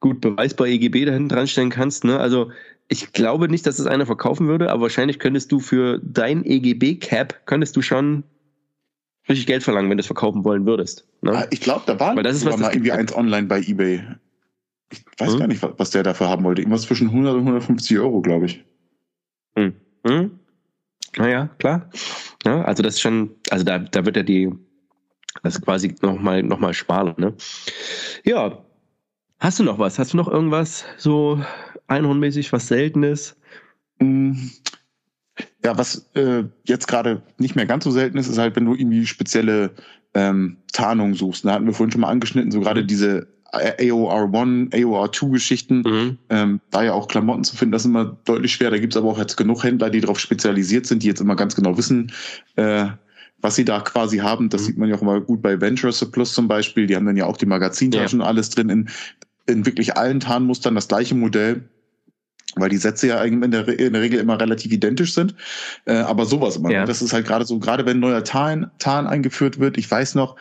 gut beweisbar EGB da hinten dran stellen kannst, ne? Also ich glaube nicht, dass es einer verkaufen würde, aber wahrscheinlich könntest du für dein EGB-Cap, könntest du schon richtig Geld verlangen, wenn du es verkaufen wollen würdest. Ne? Ah, ich glaube, da war Weil das ist was, mal irgendwie eins online bei Ebay. Ich weiß hm? gar nicht, was der dafür haben wollte. Irgendwas zwischen 100 und 150 Euro, glaube ich. Hm. Hm? Naja, klar. Ja, also das ist schon, also da, da wird ja die, das quasi nochmal noch mal schmaler. Ne? Ja, hast du noch was? Hast du noch irgendwas so einhornmäßig, was Seltenes? Hm. Ja, was äh, jetzt gerade nicht mehr ganz so selten ist, ist halt, wenn du irgendwie spezielle ähm, Tarnungen suchst. Da hatten wir vorhin schon mal angeschnitten, so gerade diese AOR1, AOR2-Geschichten, mhm. ähm, da ja auch Klamotten zu finden, das ist immer deutlich schwer. Da gibt es aber auch jetzt genug Händler, die darauf spezialisiert sind, die jetzt immer ganz genau wissen, äh, was sie da quasi haben. Das mhm. sieht man ja auch immer gut bei Venture Plus zum Beispiel. Die haben dann ja auch die Magazintaschen ja. alles drin in, in wirklich allen Tarnmustern das gleiche Modell weil die Sätze ja eigentlich in der, in der Regel immer relativ identisch sind. Äh, aber sowas immer. Ja. Das ist halt gerade so, gerade wenn ein neuer Tarn, Tarn eingeführt wird. Ich weiß noch,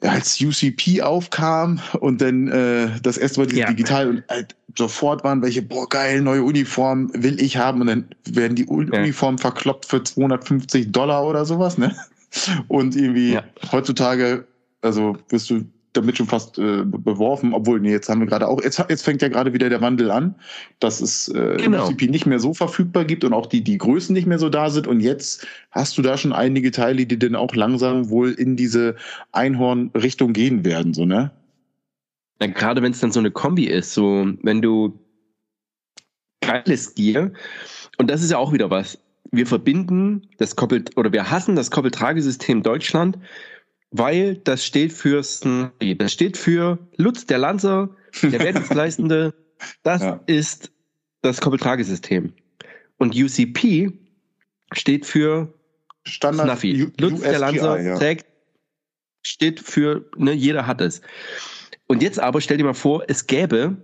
als UCP aufkam und dann äh, das erste Mal dieses ja. Digital und halt sofort waren welche, boah, geil, neue Uniform will ich haben und dann werden die Uniformen ja. verkloppt für 250 Dollar oder sowas, ne? Und irgendwie ja. heutzutage, also wirst du damit schon fast äh, beworfen, obwohl, nee, jetzt haben wir gerade auch, jetzt, jetzt fängt ja gerade wieder der Wandel an, dass es äh, genau. MCP nicht mehr so verfügbar gibt und auch die, die Größen nicht mehr so da sind. Und jetzt hast du da schon einige Teile, die dann auch langsam wohl in diese Einhorn-Richtung gehen werden, so, ne? Ja, gerade wenn es dann so eine Kombi ist, so, wenn du geiles Gear, und das ist ja auch wieder was. Wir verbinden das Koppelt, oder wir hassen das Koppeltragesystem Deutschland weil das steht für Snipe. Das steht für Lutz der Lanzer, der *laughs* Wehrdienstleistende. Das ja. ist das Koppeltragesystem. Und UCP steht für Standard Snuffy. U Lutz USGI, der Lanzer ja. trägt, steht für, ne, jeder hat es. Und jetzt aber stell dir mal vor, es gäbe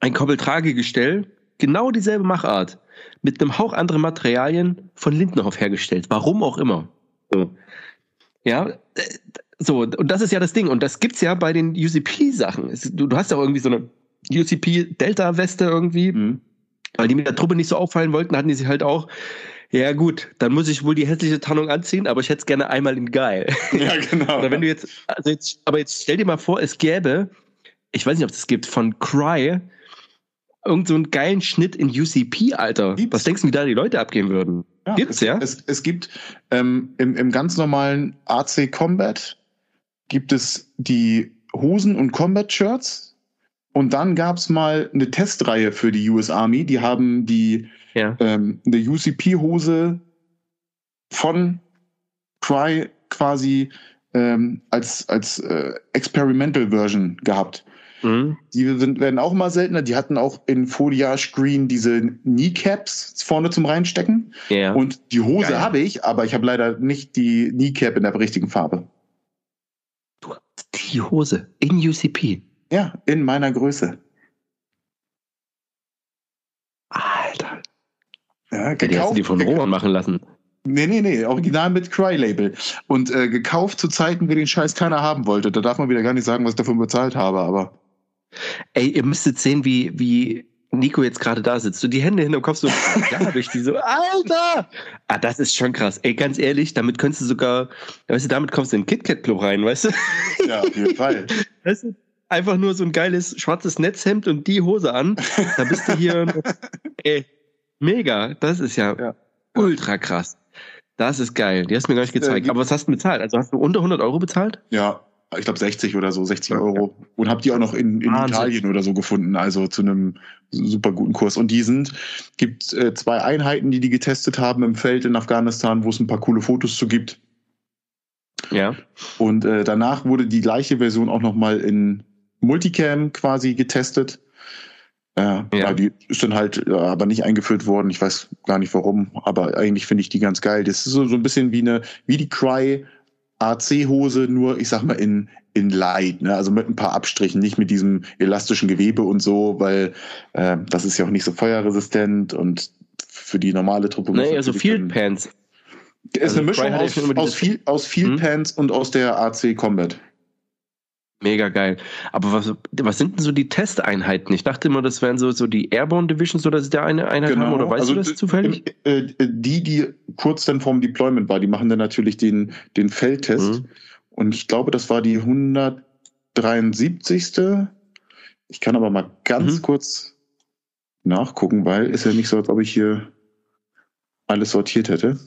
ein Koppeltragegestell, genau dieselbe Machart, mit einem Hauch anderen Materialien von Lindenhof hergestellt. Warum auch immer. So. Ja, so, und das ist ja das Ding. Und das gibt's ja bei den UCP-Sachen. Du, du hast ja irgendwie so eine UCP-Delta-Weste irgendwie. Mhm. Weil die mit der Truppe nicht so auffallen wollten, hatten die sich halt auch, ja gut, dann muss ich wohl die hässliche Tarnung anziehen, aber ich hätte es gerne einmal in geil. *laughs* Ja, genau. Oder wenn du jetzt, also jetzt, aber jetzt stell dir mal vor, es gäbe, ich weiß nicht, ob es das gibt, von Cry, irgend so einen geilen Schnitt in UCP, Alter. Was denkst du, wie da die Leute abgehen würden? Ja, Gibt's, es, ja? Es, es gibt ähm, im, im ganz normalen AC Combat gibt es die Hosen und Combat-Shirts. Und dann gab's mal eine Testreihe für die US Army. Die haben die ja. ähm, eine UCP-Hose von Cry quasi ähm, als, als äh, Experimental Version gehabt. Mhm. Die sind, werden auch immer seltener. Die hatten auch in Foliage Green diese Kneecaps vorne zum Reinstecken. Ja. Und die Hose habe ich, aber ich habe leider nicht die Kneecap in der richtigen Farbe. Du hast die Hose in UCP? Ja, in meiner Größe. Alter. Ja, gekauft, die hast du die von Roman machen lassen. Nee, nee, nee, original mit Cry-Label. Und äh, gekauft zu Zeiten, wie den Scheiß keiner haben wollte. Da darf man wieder gar nicht sagen, was ich dafür bezahlt habe, aber. Ey, ihr müsstet sehen, wie, wie Nico jetzt gerade da sitzt. So die Hände hinterm Kopf, so, ja, *laughs* durch diese, Alter! Ah, das ist schon krass. Ey, ganz ehrlich, damit könntest du sogar, weißt du, damit kommst du in den KitKat-Club rein, weißt du? Ja, auf jeden Fall. *laughs* Weißt du, einfach nur so ein geiles schwarzes Netzhemd und die Hose an. Da bist du hier, *laughs* ey, mega. Das ist ja, ja. ultra krass. Das ist geil. Die hast du mir gar nicht gezeigt. Äh, Aber was hast du bezahlt? Also hast du unter 100 Euro bezahlt? Ja, ich glaube 60 oder so, 60 Euro. Und habe die auch noch in, in Italien oder so gefunden, also zu einem super guten Kurs. Und die sind, gibt äh, zwei Einheiten, die die getestet haben im Feld in Afghanistan, wo es ein paar coole Fotos zu gibt. Ja. Und äh, danach wurde die gleiche Version auch nochmal in Multicam quasi getestet. Ja, ja. die ist dann halt ja, aber nicht eingeführt worden. Ich weiß gar nicht warum, aber eigentlich finde ich die ganz geil. Das ist so, so ein bisschen wie eine, wie die Cry AC-Hose, nur ich sag mal in, in Light, ne? also mit ein paar Abstrichen, nicht mit diesem elastischen Gewebe und so, weil äh, das ist ja auch nicht so feuerresistent und für die normale Truppe. Nee, also Field Pants. Ist also eine Mischung aus, aus, viel, aus Field hm? Pants und aus der AC Combat. Mega geil. Aber was, was sind denn so die Testeinheiten? Ich dachte immer, das wären so, so die Airborne Divisions, oder sie da eine Einheit genau. haben, oder weißt also, du das zufällig? Äh, äh, die, die kurz dann vorm Deployment war, die machen dann natürlich den, den Feldtest. Mhm. Und ich glaube, das war die 173. Ich kann aber mal ganz mhm. kurz nachgucken, weil ist ja nicht so, als ob ich hier alles sortiert hätte.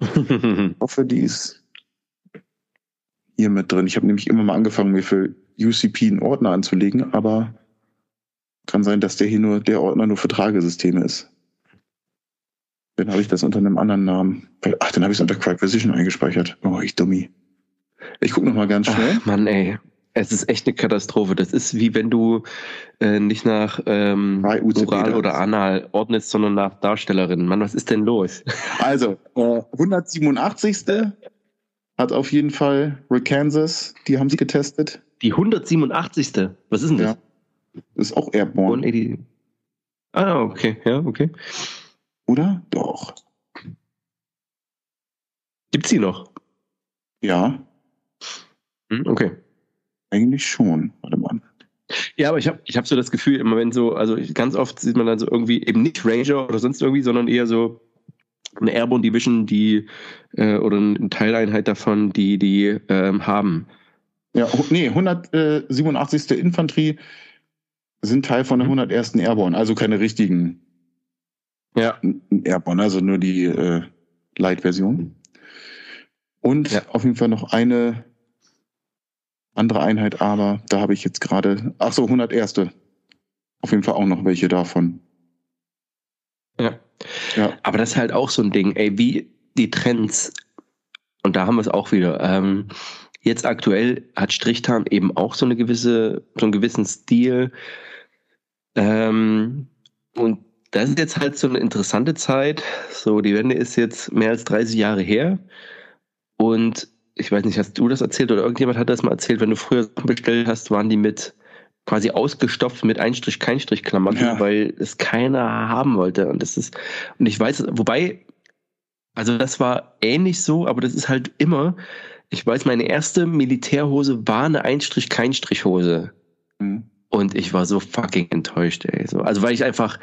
*laughs* ich hoffe, die ist hier mit drin. Ich habe nämlich immer mal angefangen, mir für UCP einen Ordner anzulegen, aber kann sein, dass der hier nur der Ordner nur für Tragesysteme ist. Dann habe ich das unter einem anderen Namen. Ach, dann habe ich es unter Crack Precision eingespeichert. Oh, ich dummi. Ich gucke noch mal ganz schnell. Ach, Mann, ey. Es ist echt eine Katastrophe. Das ist wie wenn du äh, nicht nach ähm, Oral oder Anal ordnest, sondern nach Darstellerin. Mann, was ist denn los? Also, äh, 187 hat auf jeden Fall Kansas, die haben sie getestet. Die 187. Was ist denn das? Ja. Das ist auch Airborne. 180. Ah, okay, ja, okay. Oder? Doch. Gibt's die noch? Ja. Hm, okay. Eigentlich schon. Warte mal. Ja, aber ich habe ich hab so das Gefühl, immer wenn so, also ganz oft sieht man dann so irgendwie eben nicht Ranger oder sonst irgendwie, sondern eher so eine Airborne Division, die äh, oder eine Teileinheit davon, die die ähm, haben. Ja, nee, 187. Infanterie sind Teil von der 101. Mhm. Airborne, also keine richtigen ja. Airborne, also nur die äh, Light-Version. Und ja. auf jeden Fall noch eine andere Einheit, aber da habe ich jetzt gerade, ach so, 101. Auf jeden Fall auch noch welche davon. Ja. Aber das ist halt auch so ein Ding, ey, wie die Trends, und da haben wir es auch wieder. Ähm, jetzt aktuell hat Strichtarn eben auch so eine gewisse, so einen gewissen Stil. Ähm, und das ist jetzt halt so eine interessante Zeit. So, die Wende ist jetzt mehr als 30 Jahre her. Und ich weiß nicht, hast du das erzählt oder irgendjemand hat das mal erzählt, wenn du früher bestellt hast, waren die mit quasi ausgestopft mit Einstrich, Keinstrich Klamotten, ja. weil es keiner haben wollte. Und das ist, und ich weiß, wobei, also das war ähnlich so, aber das ist halt immer, ich weiß, meine erste Militärhose war eine Einstrich, Keinstrich Hose. Mhm. Und ich war so fucking enttäuscht, ey. So, also weil ich einfach,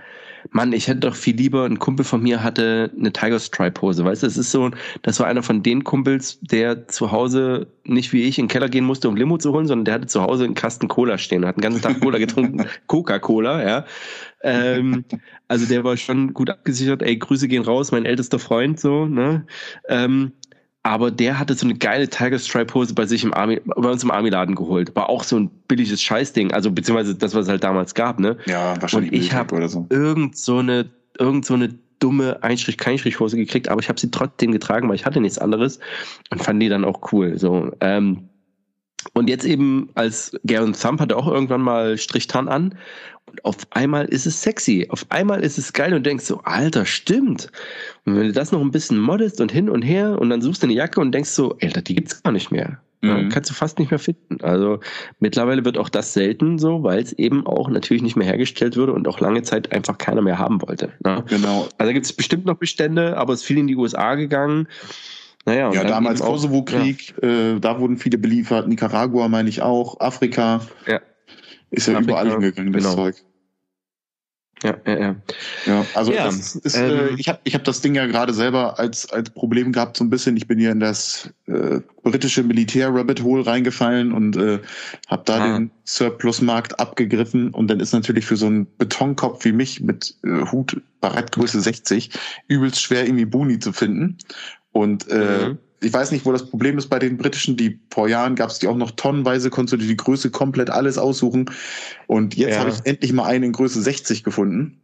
Mann, ich hätte doch viel lieber, ein Kumpel von mir hatte eine Tiger Stripe Hose, weißt du, es ist so, das war einer von den Kumpels, der zu Hause nicht wie ich in den Keller gehen musste, um Limo zu holen, sondern der hatte zu Hause einen Kasten Cola stehen und hat den ganzen Tag Cola getrunken, *laughs* Coca-Cola, ja. Ähm, also der war schon gut abgesichert, ey, Grüße gehen raus, mein ältester Freund, so, ne. Ähm, aber der hatte so eine geile Tiger Stripe Hose bei sich im Army, bei uns im Army-Laden geholt. War auch so ein billiges Scheißding, also beziehungsweise das, was es halt damals gab, ne? Ja, wahrscheinlich. Und ich habe so. irgend so eine, irgend so eine dumme Einstrich-Keinstrich-Hose gekriegt, aber ich habe sie trotzdem getragen, weil ich hatte nichts anderes und fand die dann auch cool. So, ähm, und jetzt eben als Garen Thump hatte auch irgendwann mal Strichtarn an und auf einmal ist es sexy. Auf einmal ist es geil und denkst so, Alter, stimmt. Und wenn du das noch ein bisschen moddest und hin und her und dann suchst du eine Jacke und denkst so, Alter, die gibt's gar nicht mehr. Mhm. kannst du fast nicht mehr finden. Also mittlerweile wird auch das selten so, weil es eben auch natürlich nicht mehr hergestellt wurde und auch lange Zeit einfach keiner mehr haben wollte. Ne? Genau. Also gibt es bestimmt noch Bestände, aber es ist viel in die USA gegangen. Naja, ja, damals Kosovo-Krieg, ja. äh, da wurden viele beliefert, Nicaragua meine ich auch, Afrika. Ja. Ist ja Afrika, überall hingegangen, das genau. Zeug. Ja, ja, ja. Ja, also ja, das ist, äh, ähm, äh, ich habe ich hab das Ding ja gerade selber als, als Problem gehabt, so ein bisschen. Ich bin hier in das äh, britische Militär-Rabbit Hole reingefallen und äh, habe da ah. den Surplus-Markt abgegriffen. Und dann ist natürlich für so einen Betonkopf wie mich mit äh, Hut Barettgröße 60 übelst schwer, irgendwie Boni zu finden. Und äh, mhm. Ich weiß nicht, wo das Problem ist bei den britischen. Die vor Jahren gab es die auch noch tonnenweise, konntest du dir die Größe komplett alles aussuchen. Und jetzt ja. habe ich endlich mal einen in Größe 60 gefunden.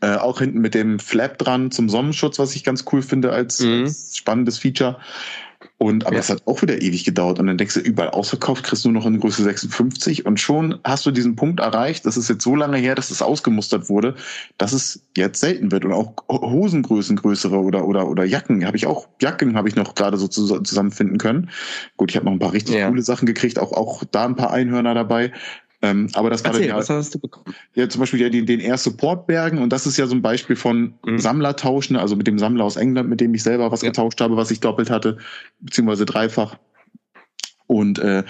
Äh, auch hinten mit dem Flap dran zum Sonnenschutz, was ich ganz cool finde als, mhm. als spannendes Feature. Und, aber es hat auch wieder ewig gedauert. Und dann denkst du, überall ausverkauft, kriegst du nur noch in Größe 56 und schon hast du diesen Punkt erreicht. Das ist jetzt so lange her, dass es ausgemustert wurde, dass es jetzt selten wird. Und auch Hosengrößen größere oder, oder, oder Jacken habe ich auch, Jacken habe ich noch gerade so zusammenfinden können. Gut, ich habe noch ein paar richtig ja. coole Sachen gekriegt, auch, auch da ein paar Einhörner dabei. Ähm, aber das Erzähl, war dann ja, was hast du bekommen? Ja, zum Beispiel ja den, den Air Support Bergen und das ist ja so ein Beispiel von mhm. Sammlertauschen, also mit dem Sammler aus England, mit dem ich selber was ja. getauscht habe, was ich doppelt hatte, beziehungsweise dreifach. Und äh,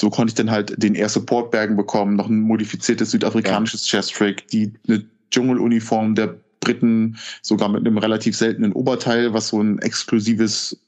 so konnte ich dann halt den Air Support Bergen bekommen, noch ein modifiziertes südafrikanisches ja. Chest Trick, die eine Dschungeluniform der Briten, sogar mit einem relativ seltenen Oberteil, was so ein exklusives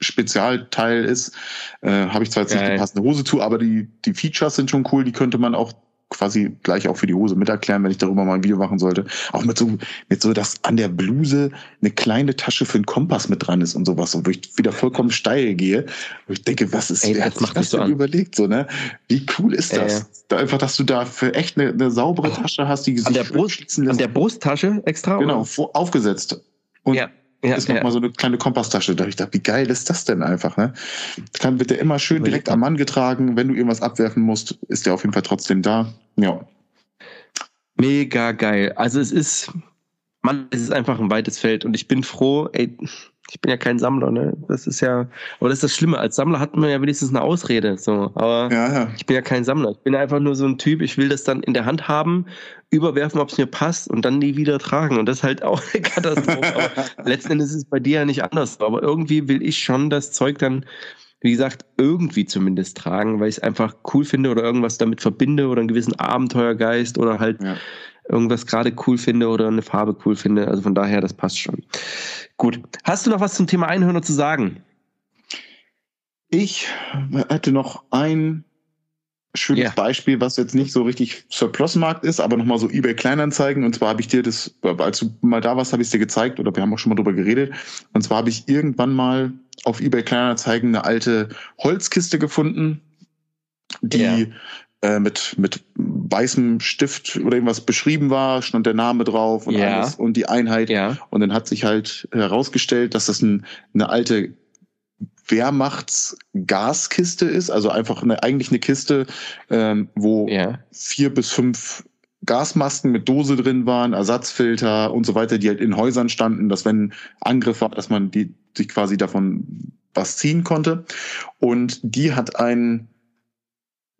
Spezialteil ist. Äh, Habe ich zwar jetzt Geil. nicht die passende Hose zu, aber die, die Features sind schon cool, die könnte man auch quasi gleich auch für die Hose mit erklären, wenn ich darüber mal ein Video machen sollte. Auch mit so, mit so, dass an der Bluse eine kleine Tasche für einen Kompass mit dran ist und sowas, und wo ich wieder vollkommen steil gehe. Wo ich denke, was ist, Ey, wer hat sich das so denn überlegt, so, ne? Wie cool ist das? Äh, da einfach, dass du da für echt eine, eine saubere Tasche hast, die sich an der Brust, an der Brusttasche extra? Genau, oder? aufgesetzt. Und ja ja, ist nochmal ja. so eine kleine Kompasstasche. Da ich dachte, wie geil ist das denn einfach, ne? Kann, wird der immer schön direkt am Mann getragen. Wenn du irgendwas abwerfen musst, ist der auf jeden Fall trotzdem da. Ja. Mega geil. Also es ist, Mann, es ist einfach ein weites Feld und ich bin froh, ey, ich bin ja kein Sammler, ne? Das ist ja, aber das ist das Schlimme. Als Sammler hat man ja wenigstens eine Ausrede, so. Aber ja, ja. ich bin ja kein Sammler. Ich bin einfach nur so ein Typ. Ich will das dann in der Hand haben, überwerfen, ob es mir passt und dann nie wieder tragen. Und das ist halt auch eine Katastrophe. aber *laughs* letzten Endes ist es bei dir ja nicht anders. Aber irgendwie will ich schon das Zeug dann, wie gesagt, irgendwie zumindest tragen, weil ich es einfach cool finde oder irgendwas damit verbinde oder einen gewissen Abenteuergeist oder halt ja irgendwas gerade cool finde oder eine Farbe cool finde. Also von daher, das passt schon. Gut. Hast du noch was zum Thema Einhörner zu sagen? Ich hätte noch ein schönes yeah. Beispiel, was jetzt nicht so richtig Surplus-Markt ist, aber nochmal so eBay Kleinanzeigen. Und zwar habe ich dir das, als du mal da warst, habe ich es dir gezeigt oder wir haben auch schon mal drüber geredet. Und zwar habe ich irgendwann mal auf eBay Kleinanzeigen eine alte Holzkiste gefunden, die yeah. Äh, mit, mit weißem Stift oder irgendwas beschrieben war, stand der Name drauf und ja. alles und die Einheit. Ja. Und dann hat sich halt herausgestellt, dass das ein, eine alte Wehrmachtsgaskiste ist, also einfach eine, eigentlich eine Kiste, ähm, wo ja. vier bis fünf Gasmasken mit Dose drin waren, Ersatzfilter und so weiter, die halt in Häusern standen, dass wenn Angriff war, dass man die sich quasi davon was ziehen konnte. Und die hat einen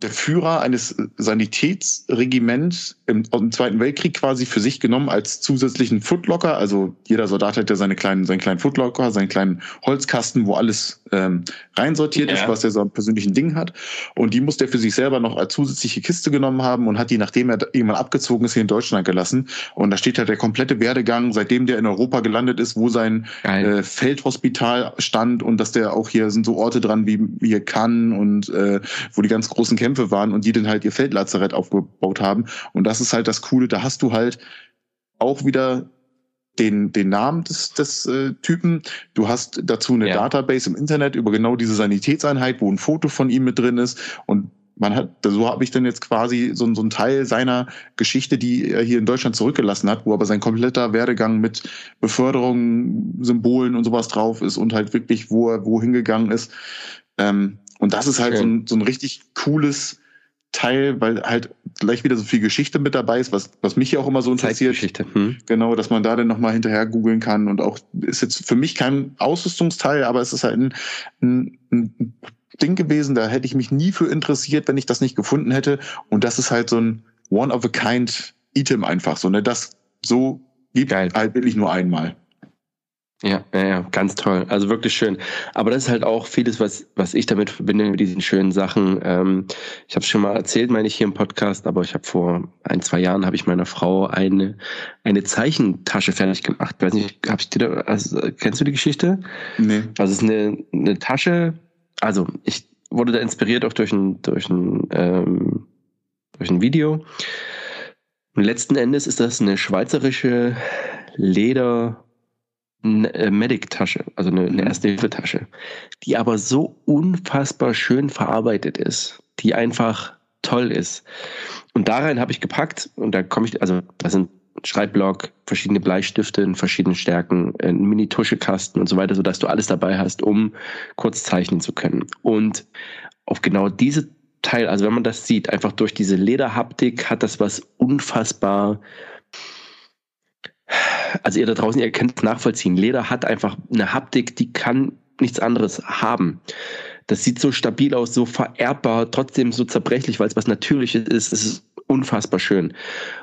der Führer eines Sanitätsregiments im, im, Zweiten Weltkrieg quasi für sich genommen als zusätzlichen Footlocker. Also jeder Soldat hat ja seine kleinen, seinen kleinen Footlocker, seinen kleinen Holzkasten, wo alles ähm, reinsortiert ja. ist, was er so ein persönlichen Ding hat. Und die musste er für sich selber noch als zusätzliche Kiste genommen haben und hat die, nachdem er irgendwann abgezogen ist, hier in Deutschland gelassen. Und da steht halt der komplette Werdegang, seitdem der in Europa gelandet ist, wo sein äh, Feldhospital stand und dass der auch hier sind so Orte dran wie, wie hier Cannes und äh, wo die ganz großen Kämpfe waren und die dann halt ihr Feldlazarett aufgebaut haben. Und das ist halt das Coole, da hast du halt auch wieder den, den Namen des, des äh, Typen. Du hast dazu eine ja. Database im Internet über genau diese Sanitätseinheit, wo ein Foto von ihm mit drin ist. Und man hat, so habe ich dann jetzt quasi so, so einen Teil seiner Geschichte, die er hier in Deutschland zurückgelassen hat, wo aber sein kompletter Werdegang mit Beförderung, Symbolen und sowas drauf ist und halt wirklich, wo er wohin gegangen ist. Ähm, und das ist halt okay. so, ein, so ein richtig cooles Teil, weil halt gleich wieder so viel Geschichte mit dabei ist, was, was mich ja auch immer so interessiert. Geschichte. Hm. Genau, dass man da dann nochmal hinterher googeln kann und auch ist jetzt für mich kein Ausrüstungsteil, aber es ist halt ein, ein, ein Ding gewesen, da hätte ich mich nie für interessiert, wenn ich das nicht gefunden hätte. Und das ist halt so ein One-of-a-Kind-Item einfach so, ne? Das so gibt Geil. halt wirklich nur einmal. Ja, ja, ja, ganz toll. Also wirklich schön. Aber das ist halt auch vieles, was, was ich damit verbinde mit diesen schönen Sachen. Ähm, ich habe es schon mal erzählt, meine ich hier im Podcast, aber ich habe vor ein, zwei Jahren habe ich meiner Frau eine, eine Zeichentasche fertig gemacht. Ich weiß nicht, hab ich dir da, also, kennst du die Geschichte? Nee. Also es ist eine, eine Tasche, also ich wurde da inspiriert auch durch ein, durch ein, ähm, durch ein Video. Und letzten Endes ist das eine schweizerische Leder- eine äh, Medic-Tasche, also eine, eine mhm. Erste-Hilfe-Tasche, die aber so unfassbar schön verarbeitet ist, die einfach toll ist. Und da rein habe ich gepackt und da komme ich, also da sind Schreibblock, verschiedene Bleistifte in verschiedenen Stärken, ein Mini-Tuschekasten und so weiter, sodass du alles dabei hast, um kurz zeichnen zu können. Und auf genau diese Teil, also wenn man das sieht, einfach durch diese Lederhaptik hat das was unfassbar also ihr da draußen, ihr könnt es nachvollziehen. Leder hat einfach eine Haptik, die kann nichts anderes haben. Das sieht so stabil aus, so vererbbar, trotzdem so zerbrechlich, weil es was Natürliches ist. Es ist unfassbar schön.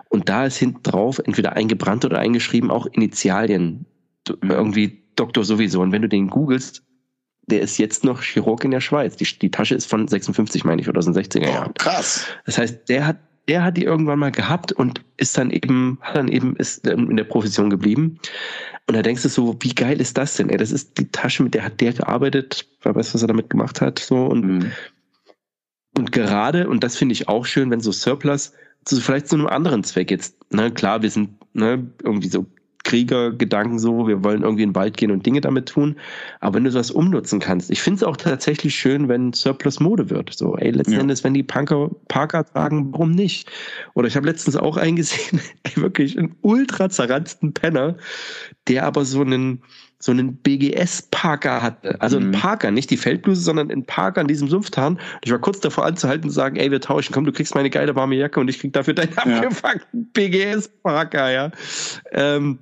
Und da ist hinten drauf entweder eingebrannt oder eingeschrieben auch Initialien. Irgendwie Doktor sowieso. Und wenn du den googelst, der ist jetzt noch Chirurg in der Schweiz. Die, die Tasche ist von 56, meine ich, oder aus den 60er Jahren. Oh, krass. Das heißt, der hat er hat die irgendwann mal gehabt und ist dann eben, hat dann eben, ist in der Profession geblieben. Und da denkst du so, wie geil ist das denn? Ey, das ist die Tasche, mit der hat der gearbeitet, wer weiß, was er damit gemacht hat, so und, mhm. und gerade, und das finde ich auch schön, wenn so Surplus zu vielleicht zu einem anderen Zweck jetzt, ne, klar, wir sind, ne, irgendwie so Kriegergedanken so, wir wollen irgendwie in den Wald gehen und Dinge damit tun. Aber wenn du sowas umnutzen kannst, ich finde es auch tatsächlich schön, wenn Surplus Mode wird. So, ey, letzten ja. Endes, wenn die Punker Parker tragen, warum nicht? Oder ich habe letztens auch eingesehen, *laughs* ey, wirklich einen ultra zerranzten Penner, der aber so einen so einen BGS-Parker hatte. Also mhm. ein Parker, nicht die Feldbluse, sondern ein Parker in diesem Sumpftarn. Ich war kurz davor anzuhalten und zu sagen, ey, wir tauschen, komm, du kriegst meine geile warme Jacke und ich krieg dafür deinen ja. abgefuckten BGS-Parker, ja. Ähm,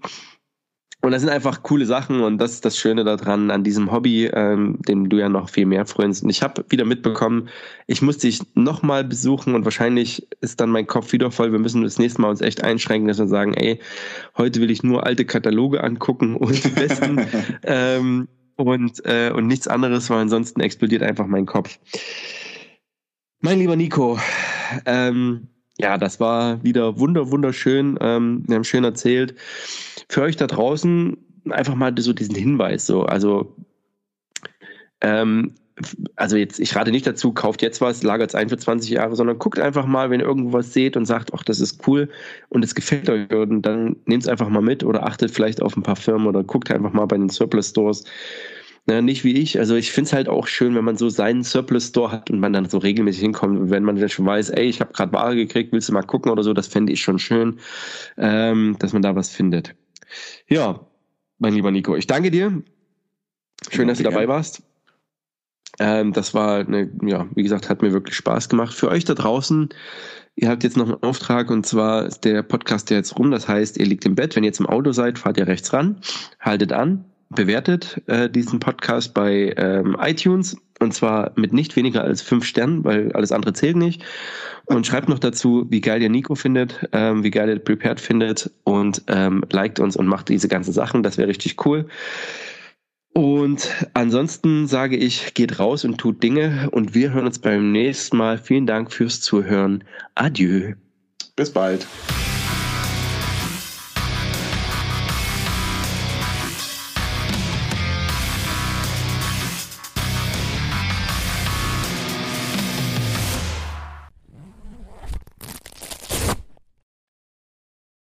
und das sind einfach coole Sachen und das ist das Schöne daran, an diesem Hobby, ähm, dem du ja noch viel mehr freust. Und ich habe wieder mitbekommen, ich muss dich nochmal besuchen und wahrscheinlich ist dann mein Kopf wieder voll. Wir müssen das nächste Mal uns echt einschränken, dass wir sagen, ey, heute will ich nur alte Kataloge angucken *laughs* und die besten *laughs* ähm, und, äh, und nichts anderes, weil ansonsten explodiert einfach mein Kopf. Mein lieber Nico, ähm, ja, das war wieder wunder, wunderschön. Ähm, wir haben schön erzählt. Für euch da draußen einfach mal so diesen Hinweis. So, also, ähm, also jetzt, ich rate nicht dazu, kauft jetzt was, lagert es ein für 20 Jahre, sondern guckt einfach mal, wenn ihr irgendwo was seht und sagt, ach, das ist cool und es gefällt euch, dann nehmt es einfach mal mit oder achtet vielleicht auf ein paar Firmen oder guckt einfach mal bei den Surplus Stores na, nicht wie ich. Also ich finde es halt auch schön, wenn man so seinen Surplus-Store hat und man dann so regelmäßig hinkommt. wenn man dann schon weiß, ey, ich habe gerade Ware gekriegt, willst du mal gucken oder so, das fände ich schon schön, ähm, dass man da was findet. Ja, mein lieber Nico, ich danke dir. Schön, dass du dabei warst. Ähm, das war, eine, ja, wie gesagt, hat mir wirklich Spaß gemacht. Für euch da draußen, ihr habt jetzt noch einen Auftrag und zwar ist der Podcast ja jetzt rum. Das heißt, ihr liegt im Bett. Wenn ihr jetzt im Auto seid, fahrt ihr rechts ran, haltet an, bewertet äh, diesen Podcast bei ähm, iTunes und zwar mit nicht weniger als fünf Sternen, weil alles andere zählt nicht. Und schreibt noch dazu, wie geil ihr Nico findet, ähm, wie geil ihr Prepared findet und ähm, liked uns und macht diese ganzen Sachen. Das wäre richtig cool. Und ansonsten sage ich, geht raus und tut Dinge und wir hören uns beim nächsten Mal. Vielen Dank fürs Zuhören. Adieu. Bis bald.